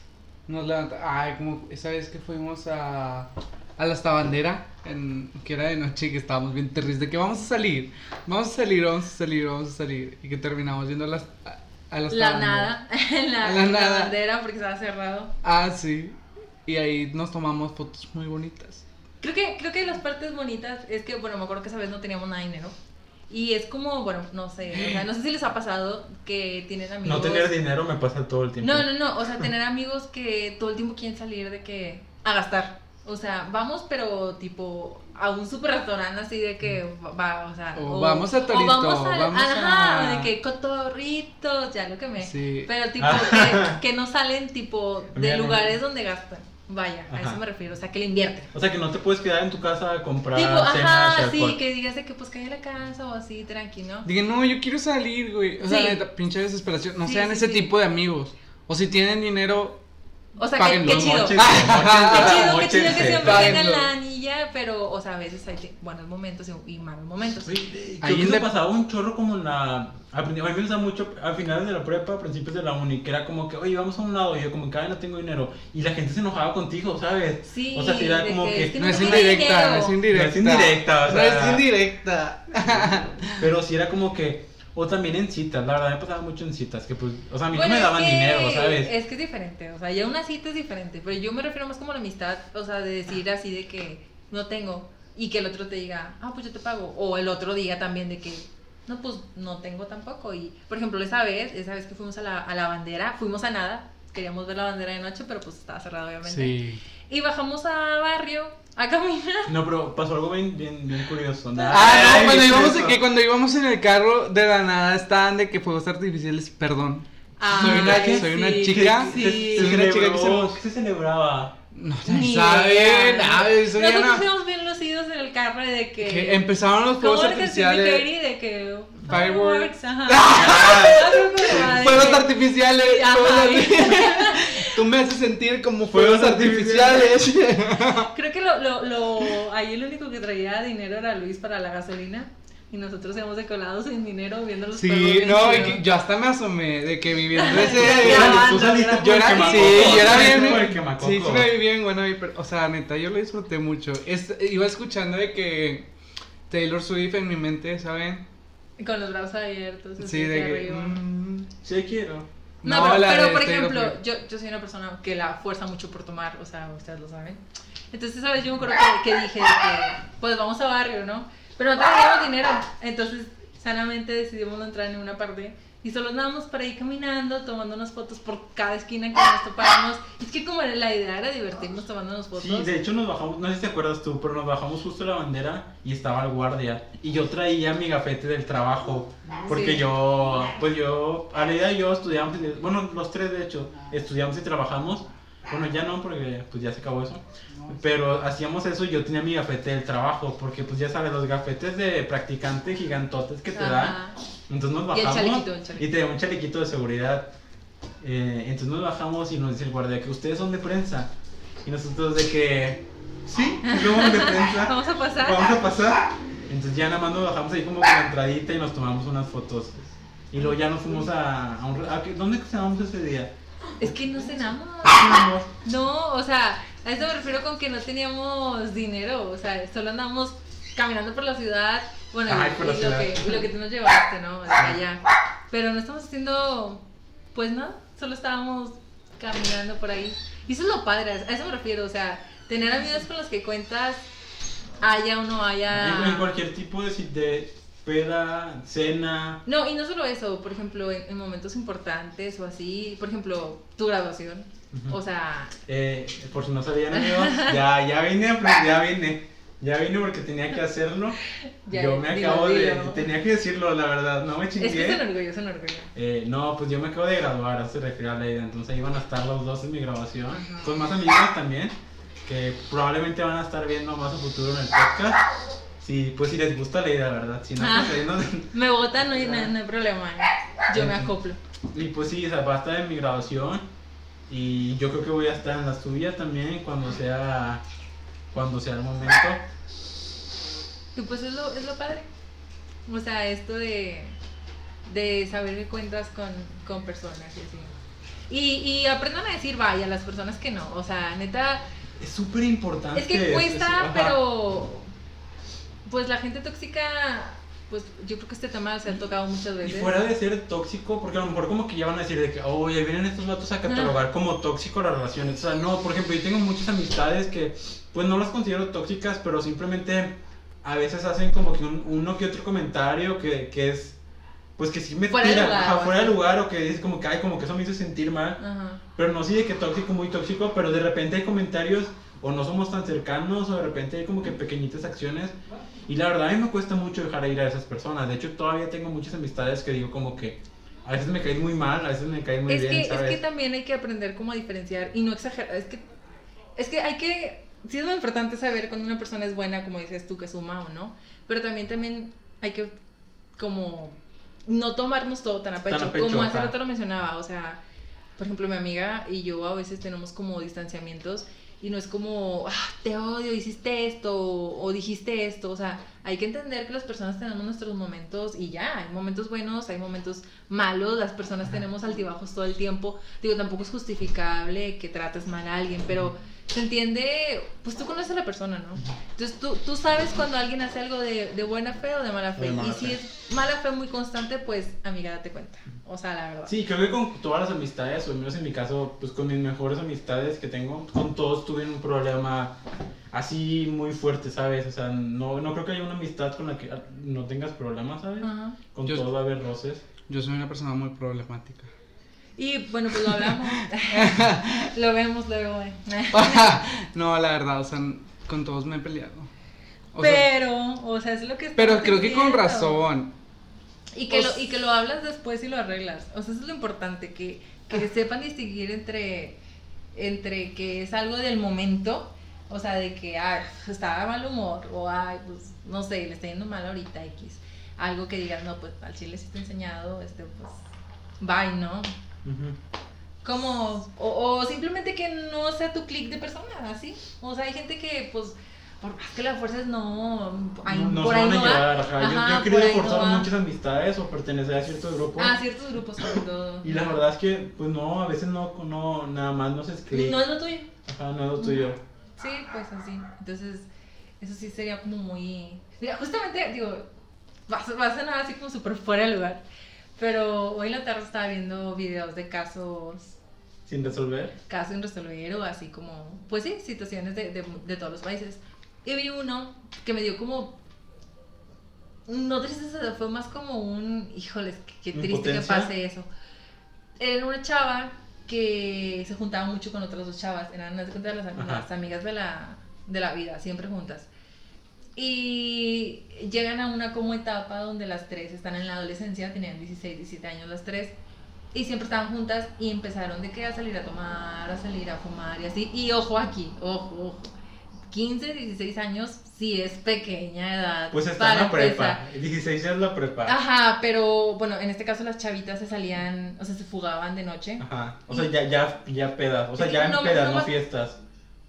Nos levanta. Ay, como esa vez que fuimos a, a la estabandera, en, que era de noche y que estábamos bien terribles, de que vamos a salir, vamos a salir, vamos a salir, vamos a salir. Y que terminamos viendo las, a, a la La nada, la, A la la nada. bandera porque estaba cerrado. Ah, sí. Y ahí nos tomamos fotos muy bonitas. Creo que, creo que las partes bonitas es que, bueno, me acuerdo que esa vez no teníamos nada de dinero. Y es como, bueno, no sé, o sea, no sé si les ha pasado que tienen amigos. No tener dinero me pasa todo el tiempo. No, no, no, o sea, tener amigos que todo el tiempo quieren salir de que a gastar. O sea, vamos, pero tipo a un super restaurante así de que va, o sea, O vamos a o Torito, vamos al- vamos ajá, a- de que cotorritos, ya lo que me. Sí. Pero tipo Ah. que, que no salen tipo de Mira, lugares donde gastan. Vaya, a eso me refiero, o sea, que le invierten. O sea que no te puedes quedar en tu casa a comprar Tipo, cenas ajá, alcohol. sí, que digas de que pues cae la casa o así, tranquilo. Dije, no, yo quiero salir, güey. O sea, Sí. neta, pinche desesperación. No Sí, sean sí, ese sí. tipo de amigos. O si tienen dinero, O sea, que, que chido. Qué chido, qué chido que siempre tengan la anilla, pero, o sea, a veces hay buenos momentos y, malos momentos. Oye, Ahí la- pasaba un chorro como en la... A mí me gusta mucho a finales de la prepa, a principios de la uni, que era como que, oye, vamos a un lado, y yo como que, ay, no tengo dinero. Y la gente se enojaba contigo, ¿sabes? Sí, O sea, sí era como que no no es indirecta, no es indirecta. No es indirecta, o No es indirecta. Pero sí era como que... O también en citas, la verdad me pasaba mucho en citas, que pues... O sea, a mí Bueno, no me daban que- dinero, ¿sabes? Es que es diferente, o sea, ya una cita es diferente, pero yo me refiero más como a la amistad, o sea, de decir así de que no tengo y que el otro te diga, ah, pues yo te pago, o el otro día también de que, no, pues no tengo tampoco. Y, por ejemplo, esa vez, esa vez que fuimos a la, a la bandera, fuimos a nada, queríamos ver la bandera de noche, pero pues estaba cerrado obviamente. Sí. Y bajamos a barrio a caminar. No, pero pasó algo bien, bien, bien curioso. ¿no? Ah, Ay, no, cuando ¿qué íbamos, que cuando íbamos en el carro, de la nada estaban de que fuegos artificiales, perdón. Ah, soy una, soy una sí, chica, sí. Soy una chica que se... ¿Qué se celebraba? No Ni se sabe, nada, Nosotros una- fuimos bien lucidos en el carro de que... que empezaron los ¿Cómo fuegos de artificiales. De que... Fireworks. Ajá. Fuegos Fuegos artificiales. Ajá. Tú me haces sentir como fuegos artificiales. Creo que lo, lo, lo, ahí el único que traía dinero era Luis para la gasolina. Y nosotros íbamos de colados sin dinero viendo los Sí, no, que yo hasta me asomé de que viviendo ese. Tú saliste Yo era, sí, yo era bien. Sí, sí, la vi bien, bueno, pero- o sea, neta, yo lo disfruté mucho. Es- iba escuchando de que Taylor Swift en mi mente, ¿saben? Con los brazos abiertos. así Sí, de que. arriba. mm, Sí, quiero. No, No, pero, por ejemplo, yo, yo soy una persona que la fuerza mucho por tomar, o sea, ustedes lo saben. Entonces, esa vez yo me acuerdo que, que dije que, pues vamos a barrio, ¿no? Pero no teníamos dinero, entonces sanamente decidimos no entrar en ninguna parte. Y solo andábamos por ahí caminando, tomándonos fotos por cada esquina que nos topábamos. Es que como la idea era divertirnos tomándonos fotos. Sí, de hecho nos bajamos, no sé si te acuerdas tú, pero nos bajamos justo la bandera y estaba el guardia. Y yo traía mi gafete del trabajo. Porque Sí. yo, pues yo, Aleida y yo estudiamos, y- bueno, los tres de hecho, estudiamos y trabajamos. Bueno, ya no, porque pues ya se acabó eso. Pero hacíamos eso y yo tenía mi gafete del trabajo. Porque pues ya sabes, los gafetes de practicante gigantotes que te dan. Entonces nos Y el bajamos. chalequito, el chalequito. Y tenía un chalequito de seguridad. Eh, entonces nos bajamos y nos dice el guardia que ustedes son de prensa. Y nosotros de que. Sí, somos de prensa. Vamos a pasar. Vamos a pasar. Entonces ya nada más nos bajamos ahí como con la entradita y nos tomamos unas fotos. Y luego ya nos fuimos a, a un... a ¿Dónde cenamos ese día? Es que no cenamos. Cenamos. No, o sea, a eso me refiero con que no teníamos dinero, o sea, solo andamos caminando por la ciudad, bueno, Ay, y, por la y lo ciudad. que, y lo que tú nos llevaste, ¿no? Hasta allá. Pero no estamos haciendo, pues nada, solo estábamos caminando por ahí. Y eso es lo padre, a eso me refiero, o sea, tener amigos con los que cuentas, haya o no haya... En, en cualquier tipo de, de peda, cena. No, y no solo eso, por ejemplo, en, en momentos importantes o así, por ejemplo, tu graduación, o sea, Eh, por si no sabían amigos, ya, ya vine, pues, ya vine. Ya vine porque tenía que hacerlo. Ya, yo me acabo de. Tenía que decirlo, la verdad, no me chingué. Es que es un orgullo, es un orgullo. Eh, no, pues yo me acabo de graduar, se refiere a Leida, entonces ahí van a estar los dos en mi grabación, Ajá. con más amigos también, que probablemente van a estar viendo más a futuro en el podcast. Sí, pues si les gusta Leida, ¿verdad? Si no, Ah. pues no- Me votan, no hay, no no hay problema. Yo me acoplo. Y pues sí, o sea, va a estar en mi grabación y yo creo que voy a estar en la tuya también cuando sea, cuando sea el momento. Y pues es lo, es lo padre. O sea, esto de, de saber que cuentas con, con personas y así. Y, y aprendan a decir vaya a las personas que no. O sea, neta, Es súper importante. es que cuesta, pero pues la gente tóxica, pues yo creo que este tema se ha tocado muchas Y veces. fuera de ser tóxico, porque a lo mejor como que ya van a decir de que, oye, vienen estos vatos a catalogar como tóxico las relaciones. O sea, no, por ejemplo, yo tengo muchas amistades que, pues no las considero tóxicas, pero simplemente a veces hacen como que un- uno que otro comentario que, que es, pues que sí me Fuera de tira, lugar, ajá, o fuera de lugar, o que es como que, ay, como que eso me hizo sentir mal. Ajá. Pero no así de que tóxico, muy tóxico, pero de repente hay comentarios o no somos tan cercanos o de repente hay como que pequeñitas acciones. Y la verdad a mí me cuesta mucho dejar ir a esas personas. De hecho, todavía tengo muchas amistades que digo como que a veces me caen muy mal, a veces me caen muy es, bien, que, es ¿sabes? que también hay que aprender cómo diferenciar y no exagerar. Es que, es que hay que. Sí, es muy importante saber cuando una persona es buena, como dices tú, que suma o no. Pero también, también hay que, como, no tomarnos todo tan a pecho. Tan a pecho, como hace rato lo mencionaba. O sea, por ejemplo, mi amiga y yo a veces tenemos como distanciamientos y no es como, ah, te odio, hiciste esto o, o dijiste esto. O sea, hay que entender que las personas tenemos nuestros momentos y ya, hay momentos buenos, hay momentos malos, las personas tenemos altibajos todo el tiempo. Digo, tampoco es justificable que trates mal a alguien, pero se entiende, pues tú conoces a la persona, ¿no? Entonces tú, tú sabes cuando alguien hace algo de, de buena fe o de mala fe. De mala y si es mala fe muy constante, pues amiga, date cuenta. O sea, la verdad. Sí, creo que con todas las amistades, o al menos en mi caso, pues con mis mejores amistades que tengo, con todos tuve un problema así muy fuerte, ¿sabes? O sea, no, no creo que haya una amistad con la que no tengas problemas, ¿sabes? Ajá. Con Yo- todo va a haber roces. Yo soy una persona muy problemática. Y bueno, pues lo hablamos. lo vemos luego. eh. no, la verdad, o sea, con todos me he peleado. O sea, pero, o sea, es lo que pero creo que con razón. Y que, O lo, y que lo hablas después y lo arreglas. O sea, eso es lo importante, que, que sepan distinguir entre, entre que es algo del momento, o sea, de que, ay, estaba de mal humor, o ay, pues, no sé, le está yendo mal ahorita X. Algo que digas, no, pues al chile sí te he enseñado, este, pues, bye, ¿no? Como, o, o simplemente que no sea tu clic de persona, así. O sea, hay gente que, pues, por más que la fuerces, no, ahí- no, no por se ahí van a no llevar, ajá. Yo- Ajá, yo, he querido no forzar muchas amistades o pertenecer a ciertos grupos. Ah, ciertos grupos sobre todo. Y la verdad es que, pues no, a veces no, no nada más no se escribe. No es lo tuyo. Ajá, no es lo tuyo. Sí, pues así. Entonces, eso sí sería como muy... Mira, justamente, digo, a, va a sonar así como súper fuera de lugar. Pero hoy en la tarde estaba viendo videos de casos, Sin resolver. casos en resolver o así como, pues sí, situaciones de, de, de todos los países. Y vi uno que me dio como... No tristeza, fue más como un... Híjoles, qué, triste que pase eso. Era una chava que se juntaba mucho con otras dos chavas. Eran las, Ajá. las amigas de la, de la vida, siempre juntas. Y llegan a una como etapa donde las tres están en la adolescencia, tenían 16, 17 años las tres. Y siempre estaban juntas y empezaron de que a salir a tomar, a salir a fumar y así. Y ojo aquí, ojo, ojo. 15, 16 años sí es pequeña edad. Pues está en la para prepa. empezar. 16 es la prepa. Ajá, pero bueno, en este caso las chavitas se salían, o sea, se fugaban de noche. Ajá. O sea, ya, ya, ya pedas. O sea, ya no en me- pedas, no no fiestas.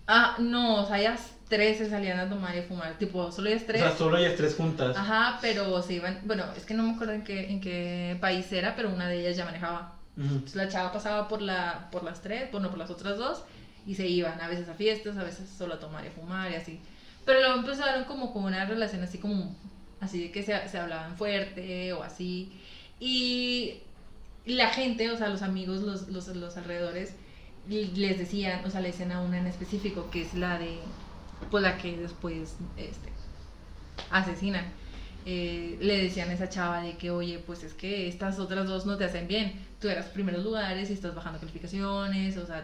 Ah, no, o sea, ellas tres se salían a tomar y a fumar, tipo, solo ellas O tres. sea, solo ellas tres juntas. Ajá, pero se iban, bueno, es que no me acuerdo en qué, en qué país era, pero una de ellas ya manejaba. Entonces la chava pasaba por, la, por las tres, bueno, por las otras dos, y se iban a veces a fiestas, a veces solo a tomar y a fumar y así. Pero luego empezaron como con una relación así como, así de que se, se hablaban fuerte o así. Y la gente, o sea, los amigos, los, los, los alrededores, les decían, o sea, le decían a una en específico, que es la de, pues la que después, este, asesinan. Eh, le decían a esa chava de que, oye, pues es que estas otras dos no te hacen bien. Tú eras primeros lugares y estás bajando calificaciones, o sea,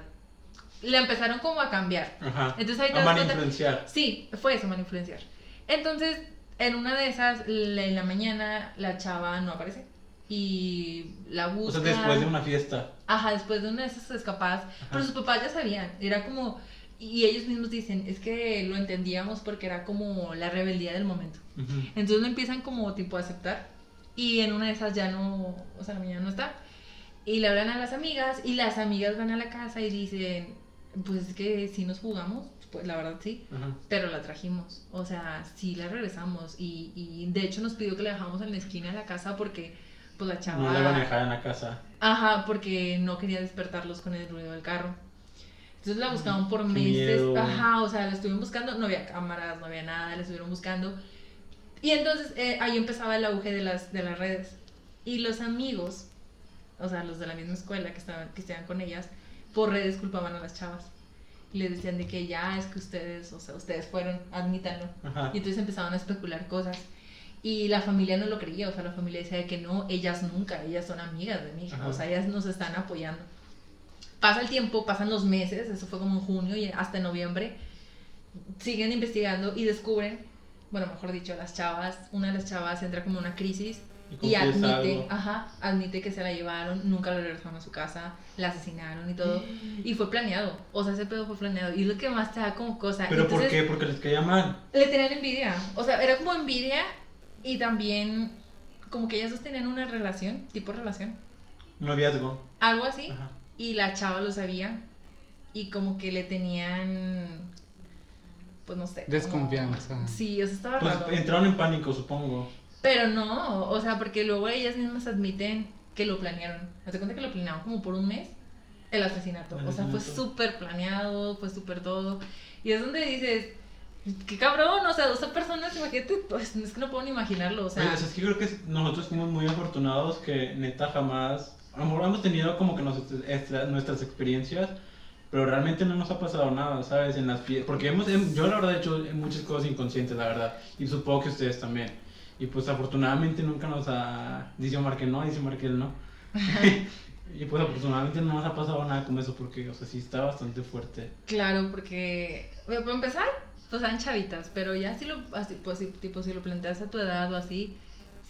le empezaron como a cambiar. Ajá. Entonces ahí te a mal influenciar. Sí, fue eso, mal influenciar. Entonces, en una de esas, la- en la mañana, la chava no aparece. Y la O busca. sea, después de una fiesta. Ajá, después de una de esas escapadas. Pero sus papás ya sabían. Era como. Y ellos mismos dicen, es que lo entendíamos porque era como la rebeldía del momento. Ujú. Entonces lo empiezan como tipo a aceptar. Y en una de esas ya no, o sea, la mañana no está. Y le hablan a las amigas y las amigas van a la casa y dicen, pues es que si nos jugamos, pues la verdad sí, Ajá. pero la trajimos. O sea, sí la regresamos. Y, y de hecho nos pidió que la dejamos en la esquina de la casa porque pues la chava... No la van a dejar en la casa. Ajá, porque no quería despertarlos con el ruido del carro. Entonces la buscaban por Qué meses. Ajá, o sea, la estuvieron buscando, no había cámaras, no había nada, la estuvieron buscando. Y entonces eh, ahí empezaba el auge de las, de las redes. Y los amigos, o sea, los de la misma escuela que estaban, que estaban con ellas, por redes culpaban a las chavas. Y les decían de que ya es que ustedes, o sea, ustedes fueron, admítanlo. Ajá. Y entonces empezaban a especular cosas. Y la familia no lo creía, o sea, la familia decía que no, ellas nunca, ellas son amigas de mi hija, o sea, ellas nos están apoyando. Pasa el tiempo, pasan los meses, eso fue como en junio y hasta en noviembre, siguen investigando y descubren, bueno, mejor dicho, las chavas, una de las chavas entra como una crisis y admite, algo. ajá, admite que se la llevaron, nunca la regresaron a su casa, la asesinaron y todo. Y fue planeado, o sea, ese pedo fue planeado. Y es lo que más te da como cosa. ¿Pero por qué? Porque les caía mal. le tenían envidia. O sea, era como envidia y también como que ellas dos tenían una relación, tipo relación, Noviazgo. algo así. Ajá. Y la chava lo sabía y como que le tenían, pues no sé. como- Desconfianza. Sí, o sea, estaba Pues raro. entraron en pánico, supongo. Pero no, o sea, porque luego ellas mismas admiten que lo planearon. Hazte cuenta que lo planearon como por un mes el asesinato. El O sea, fue súper planeado, fue súper todo. Y es donde dices, qué cabrón, o sea, 12 personas, imagínate, pues es que no puedo ni imaginarlo, o sea. Oye, o sea, es que creo que nosotros fuimos muy afortunados que neta jamás, a lo mejor hemos tenido como que nos- extra- nuestras experiencias, pero realmente no nos ha pasado nada, ¿sabes? En las fiestas, porque hemos, hem- yo la verdad he hecho muchas cosas inconscientes, la verdad, y supongo que ustedes también. Y pues afortunadamente nunca nos ha, dice Omar que no, dice Omar que él no. y pues afortunadamente no nos ha pasado nada como eso, porque, o sea, sí está bastante fuerte. Claro, porque, bueno, para empezar, pues eran chavitas, pero ya si lo, así, pues, si- tipo, si lo planteas a tu edad o así,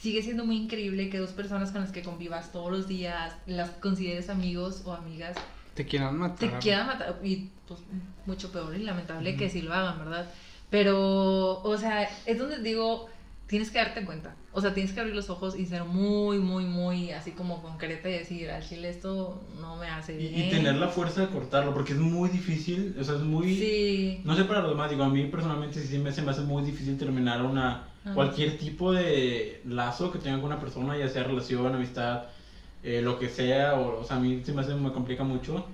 sigue siendo muy increíble que dos personas con las que convivas todos los días, las consideres amigos o amigas, Te quieran matar. te quieran matar, y pues mucho peor y lamentable que si lo hagan, ¿verdad? Pero, o sea, es donde digo, tienes que darte cuenta, o sea, tienes que abrir los ojos y ser muy, muy, muy así como concreta y decir, al chile esto no me hace Y, bien. y tener la fuerza de cortarlo, porque es muy difícil, o sea, es muy... Sí. No sé para los demás, digo, a mí personalmente sí me, se me hace muy difícil terminar una Ajá. cualquier tipo de lazo que tenga con una persona, ya sea relación, amistad, eh, lo que sea, o, o sea, a mí se me hace, me complica mucho.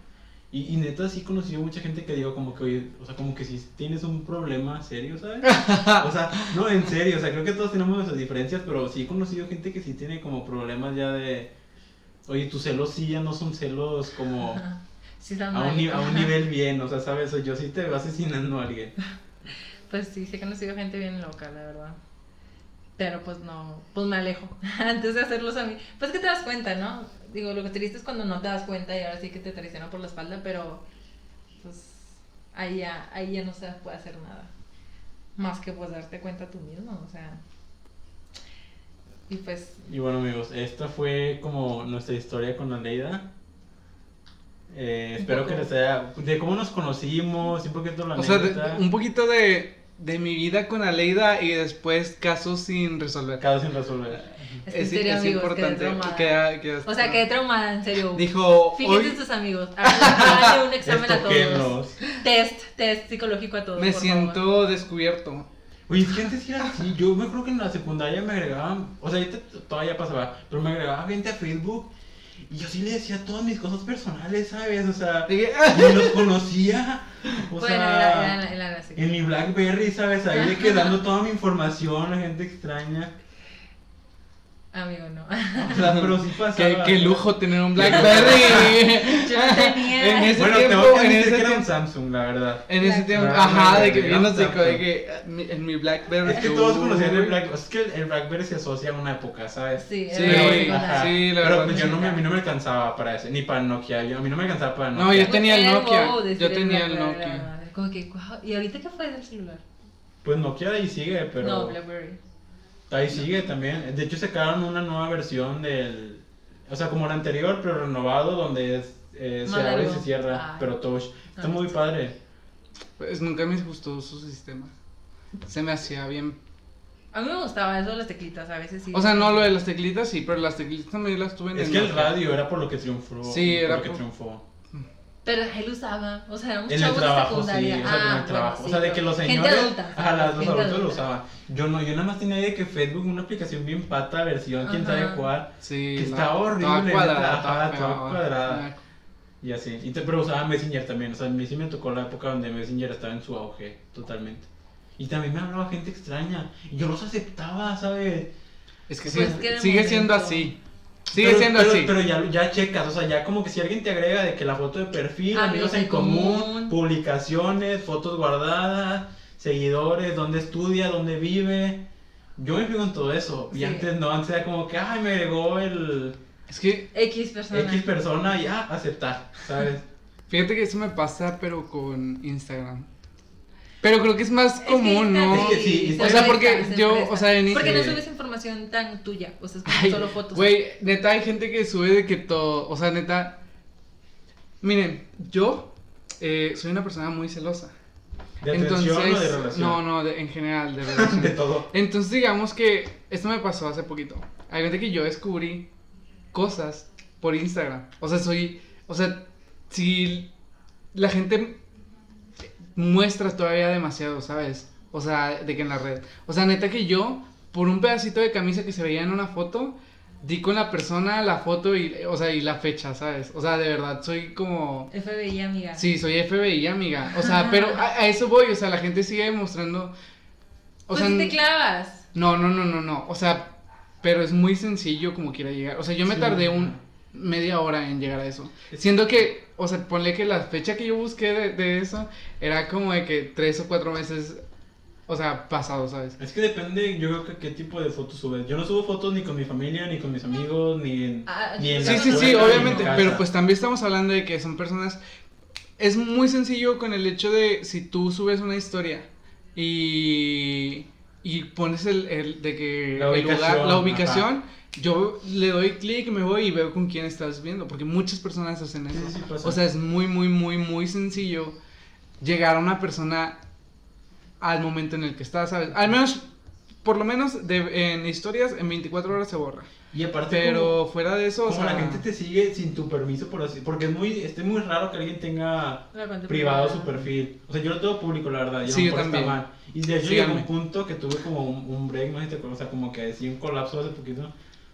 Y, y neta sí he conocido mucha gente que digo como que, oye, o sea, como que si tienes un problema serio, ¿sabes? O sea, no, en serio, o sea, creo que todos tenemos nuestras diferencias, pero sí he conocido gente que sí tiene como problemas ya de, oye, tus celos sí ya no son celos como. Sí, a un, a un nivel bien, o sea, ¿sabes? O yo sí te veo asesinando a alguien. Pues sí, sí he conocido gente bien loca, la verdad. Pero pues no, pues me alejo antes de hacerlos a mí. Pues que te das cuenta, ¿no? Digo, lo que triste es cuando no te das cuenta y ahora sí que te traicionan por la espalda, pero pues ahí ya, ahí ya no se puede hacer nada. Más que pues darte cuenta tú mismo, o sea. Y pues, Y bueno amigos, esta fue como nuestra historia con Aleida. Eh, espero poco. que les haya... De cómo nos conocimos, un poquito la O sea, de- un poquito de, de mi vida con Aleida y después casos sin resolver. Cada sin resolver. Es que en serio, amigos, quedé traumada. que- que- o sea, quedé traumada, en serio. Dijo, Fíjense hoy en sus amigos. Háganle un examen a todos. Test, test psicológico a todos. me por siento favor. descubierto. Oye, es que antes era así. Yo me acuerdo que en la secundaria me agregaban... O sea, ahorita todavía pasaba. Pero me agregaba gente a Facebook. Y yo sí le decía todas mis cosas personales, ¿sabes? O sea, ni los conocía. O Bueno, sea... así. En mi Blackberry, ¿sabes? Ahí de que dando toda mi información a gente extraña. Amigo, no. O sea, pero sí pasaba. qué, qué lujo tener un Blackberry. Yo no tenía. En ese Bueno, tiempo, tengo que en ese que era un. Samsung, la verdad. En ese tiempo, Ah, ajá, de que bien Samsung. dijo de que mi- en mi Blackberry. Es que todos conocían el. Blackberry. Es que el Blackberry se asocia a una época, ¿sabes? Sí, Sí, Pero, la ajá. sí, la Pero verdad, pues yo no me, a mí no me alcanzaba para ese, ni para Nokia. Yo, a mí no me alcanzaba para Nokia. No, yo tenía el Nokia. Yo tenía el Nokia. la. Como que, ¿y ahorita qué fue del celular? Pues Nokia ahí sigue, pero. No, Blackberry. Ahí sigue también. De hecho, sacaron una nueva versión del. O sea, como la anterior, pero renovado, donde es, eh, se abre y se cierra, Ah. pero touch. Está muy padre. Pues nunca me gustó su sistema. Se me hacía bien. A mí me gustaba eso de las teclitas, a veces sí. O sea, no lo de las teclitas, sí, pero las teclitas también las tuve en Es que el radio era por lo que triunfó. Sí, era por lo que por- triunfó. Pero él usaba, o sea, éramos En el chavos de trabajo, sí, o secundaria. sea, ah, en el bueno, trabajo. sí, o sea, de que los gente señores. adulta, Ajá, las- los gente adultos lo adulta. usaban. Yo no, yo nada más tenía idea de que Facebook, una aplicación bien pata, versión, quién sabe cuál. Sí, Que está horrible, Toda cuadrada, ajá, toda toda pegada. cuadrada. Y así. Y te, pero usaba Messenger también. O sea, a mí sí me tocó la época donde Messenger estaba en su auge, totalmente. Y también me hablaba gente extraña. Y yo los aceptaba, ¿sabes? Es que, Pues sí, que era el sigue siendo así. Sigue Pero- siendo pero- así. Pero ya, ya checas, o sea, ya como que si alguien te agrega de que la foto de perfil, amigos, en común, publicaciones, fotos guardadas, seguidores, dónde estudia, dónde vive. Yo me fijo en todo eso. Y antes no, antes era como que, ay, me agregó el Es que X persona. X persona y ah, aceptar, ¿sabes? fíjate que eso me pasa, pero con Instagram. Pero creo que es más común, ¿no? Es que sí, o sea, porque yo, o sea, en- Porque no subes información tan tuya, o sea, es como Ay, solo fotos. Güey, neta, hay gente que sube de que todo. O sea, neta. Miren, yo eh, soy una persona muy celosa. ¿De Entonces. atención o de relación? No, no, de- en general, de relación. de todo. Entonces, digamos que esto me pasó hace poquito. Hay gente que yo descubrí cosas por Instagram. O sea, soy. O sea, si la gente muestra todavía demasiado, ¿sabes? O sea, de que en la red. O sea, neta que yo, por un pedacito de camisa que se veía en una foto, di con la persona la foto y, o sea, y la fecha, ¿sabes? O sea, de verdad, soy como. FBI, amiga. Sí, soy FBI, amiga. O sea, pero a, a eso voy. O sea, la gente sigue mostrando. O pues sea, si te clavas. no, no, no, no, no. O sea, pero es muy sencillo como quiera llegar. O sea, yo me Sí. tardé un media hora en llegar a eso. Siendo que, o sea, ponle que la fecha que yo busqué de, de eso era como de que tres o cuatro meses, o sea, pasado, ¿sabes? Es que depende, yo creo que qué tipo de fotos subes. Yo no subo fotos ni con mi familia, ni con mis amigos, ni en, Ah, ni en Sí, la Sí, sí, escuela, obviamente. Pero pues también estamos hablando de que son personas. Es muy sencillo con el hecho de si tú subes una historia y. y pones el, el de que La el lugar, ubicación, la ubicación, yo le doy clic, me voy y veo con quién estás viendo. Porque muchas personas hacen Sí, eso. sí, sí. O sea, es muy, muy, muy, muy sencillo llegar a una persona al momento en el que está, ¿sabes? Al menos, por lo menos de, en historias, en 24 horas se borra. Y aparte, Pero como, fuera de eso, o como sea. la gente te sigue sin tu permiso, por así Porque es muy, es muy raro que alguien tenga privado privada. su perfil. O sea, yo lo tengo público, la verdad. Yo Sí, no yo también. mal. Y de hecho llegó un punto que tuve como un, un break, no sé si te acuerdas, o sea, como que decía un colapso hace poquito.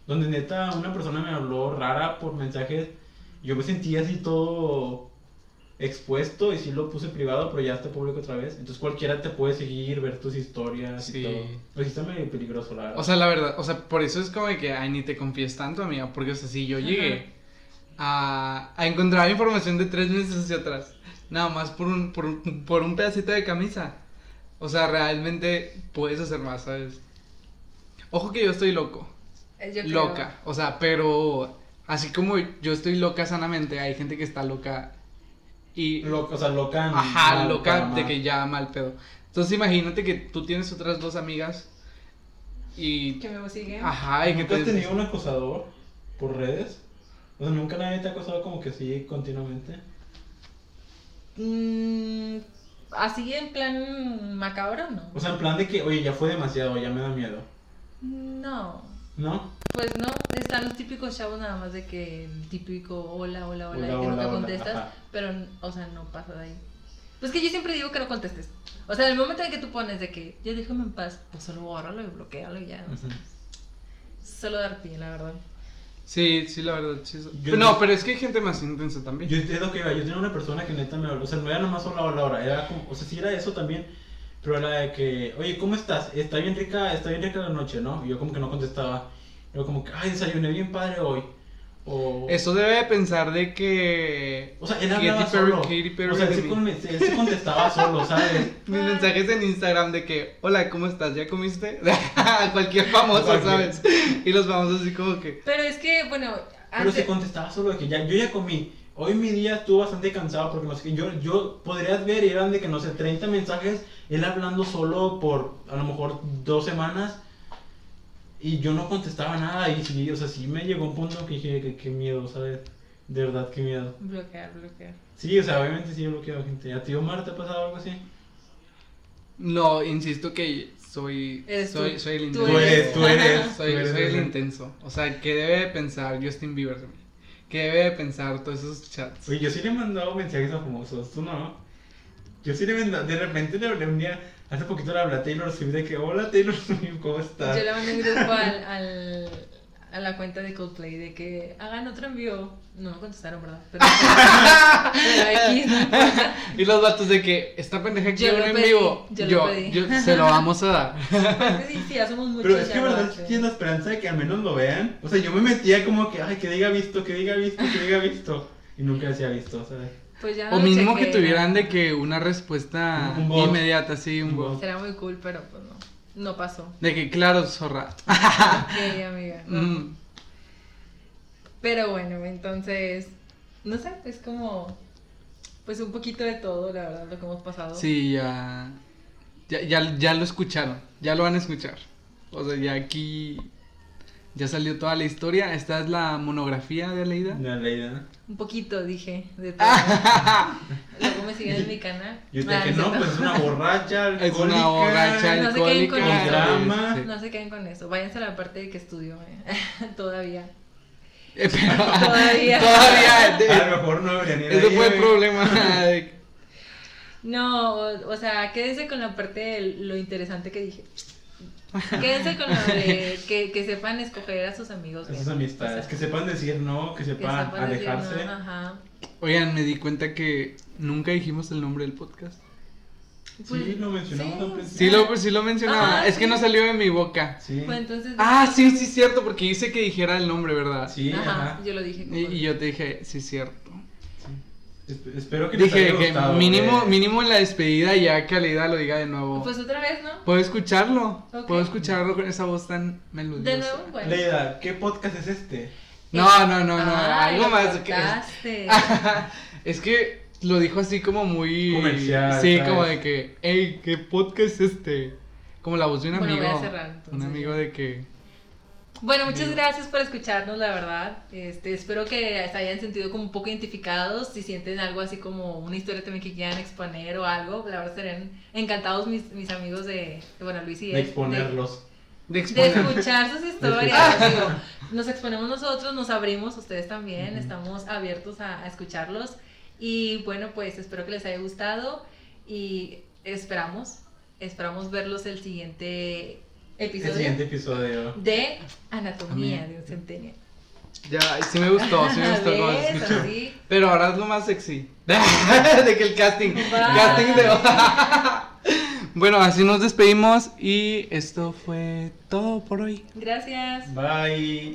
Donde neta una persona me habló rara por mensajes. Yo me sentía así todo expuesto y sí lo puse privado, pero ya está público otra vez. Entonces cualquiera te puede seguir, ver tus historias Sí. y todo. Pues sí está medio peligroso, la verdad. O sea, la verdad, o sea, por eso es como de que, ay, ni te confíes tanto, amiga, porque, o sea, si yo llegué a, a encontrar información de tres meses hacia atrás, nada más por un, por, un- por un pedacito de camisa, o sea, realmente puedes hacer más, ¿sabes? Ojo que yo estoy loco, Eh, creo. loca, o sea, pero así como yo estoy loca sanamente, hay gente que está loca y... Loca, o sea, loca. en Ajá, mal, loca de que ya mal pedo. Entonces imagínate que tú tienes otras dos amigas y... Que me sigue. Ajá, y que ¿Nunca has te... tenido un acosador por redes? O sea, nunca nadie te ha acosado como que sí, continuamente. Mm, así en plan macabro, no. O sea, en plan de que, oye, ya fue demasiado, ya me da miedo. No. ¿No? Pues no, están los típicos chavos nada más de que el típico hola, hola, hola, Hola, y que hola, nunca hola, contestas, pero, o sea, no pasa de ahí. Pues que yo siempre digo que no contestes. O sea, en el momento en que tú pones de que ya déjame en paz, pues solo bórralo y bloquealo y ya. o sea, Ujú. Solo dar pie, la verdad. Sí, sí, la verdad, sí. Yo no, pero es que hay gente más intensa también. Yo lo que iba, yo tenía una persona que neta me habló, o sea, no era nomás hola, hola, hola, era como, o sea, sí era eso también, pero era de que, oye, ¿cómo estás? Está bien rica, está bien rica la noche, ¿no? Y yo como que no contestaba, yo como que, ay, desayuné bien padre hoy, o... Eso debe de pensar de que... O sea, él Katy hablaba Perry- solo. Katy Perry o sea, él mí. con- él se contestaba solo, ¿sabes? Mis mensajes en Instagram de que, hola, ¿cómo estás? ¿Ya comiste? Cualquier famoso, Cualquier. ¿sabes? Y los famosos así como que... Pero es que, bueno, Pero antes... se contestaba solo de que ya, yo ya comí. Hoy mi día estuvo bastante cansado porque no sé qué. Yo, yo podrías ver y eran de que no sé, 30 mensajes, él hablando solo por a lo mejor dos semanas. Y yo no contestaba nada. Y sí, o sea, sí me llegó un punto que dije que qué miedo, ¿sabes? De verdad, qué miedo. Bloquear, bloquear. Sí, o sea, obviamente sí he bloqueado a gente. ¿A ti, Omar, te ha pasado algo así? No, insisto que soy. Eres tú. soy, soy el intenso. Tú eres, tú eres. Soy, tú eres soy el intenso. O sea, ¿qué debe de pensar Justin Bieber de mí? ¿Qué debe de pensar todos esos chats? Oye, yo sí le he mandado mensajes a famosos, tú no. Yo sí le he mandado, de repente le hablé un día, hace poquito le hablé a Taylor Swift de que, hola Taylor Swift, ¿cómo estás? Yo le mandé un grupo al, al- a la cuenta de Coldplay de que hagan otro envío. No me contestaron, ¿verdad? Pero, pero X, no importa. Y los vatos de que esta pendeja quiere un en pedí, vivo. yo lo Yo, pedí. yo- se lo vamos a dar. Porque sí, sí. Pero es que verdad sí hace. tienes la esperanza de que al menos lo vean. O sea, yo me metía como que, ay, que diga visto, que diga visto, que diga visto. Y nunca decía visto, ¿sabes? Pues ya no O mismo que tuvieran ¿no? de que una respuesta Un inmediata, sí, un Un bot. bot. Será muy cool, pero pues no. No pasó. De que, claro, zorra. Ok, amiga. no. Mm. Pero bueno, entonces. No sé, es como. Pues un poquito de todo, la verdad, lo que hemos pasado. Sí, ya, ya, ya, ya lo escucharon, ya lo van a escuchar. O sea, ya aquí ya salió toda la historia. Esta es la monografía de Aleida. La Leida. Un poquito, dije, de todo. Luego me siguen en mi canal. Yo te Ah, no, pues es una borracha, Es una borracha No se queden con eso. Drama. sí. No se queden con eso. Váyanse a la parte de que estudio, eh. Todavía. Eh, pero- Todavía. todavía, de- A lo mejor no debería ni Eso fue el problema. de- No, o, o sea, quédense con la parte de lo interesante que dije. Quédense con lo de que, que sepan escoger a sus amigos. bien. Esas amistades, O sea, que sepan decir no, que que sepan decir alejarse. no, ajá. Oigan, me di cuenta que nunca dijimos el nombre del podcast. Sí, lo mencionamos sí. al principio. Sí lo, sí lo mencionaba, Ah, es que no salió de mi boca. Sí. Pues entonces. Ah, sí, sí, cierto, porque hice que dijera el nombre, ¿verdad? Sí, Ajá, ajá. yo lo dije. Y, y yo te dije, sí, cierto. Espero que les Dije haya que gustado, mínimo, güey. mínimo en la despedida ya que Aleida lo diga de nuevo. Pues otra vez, ¿no? Puedo escucharlo, puedo escucharlo con esa voz tan melodiosa. De nuevo, bueno. Leida, ¿qué podcast es este? No, no, no, no, algo más que es que lo dijo así como muy Comercial, Sí, ¿sabes? como de que, hey, ¿qué podcast es este? Como la voz de un Bueno, amigo. voy a cerrar, entonces. un amigo de que Bueno, muchas gracias por escucharnos, la verdad. Este, espero que se hayan sentido como un poco identificados. Si sienten algo así como una historia también que quieran exponer o algo, la verdad estarían encantados mis, mis amigos de, de, bueno, Luis y De él, exponerlos. de escuchar sus historias. digo, nos exponemos nosotros, nos abrimos, ustedes también, estamos abiertos a, a escucharlos. Y bueno, pues espero que les haya gustado y esperamos, esperamos verlos el siguiente El episodio siguiente episodio. de Anatomía También. de un centennial. Ya, sí me gustó, sí me gustó cómo escuchó. Pero ahora es lo más sexy. de que el casting. Casting de. bueno, así nos despedimos y esto fue todo por hoy. Gracias. Bye.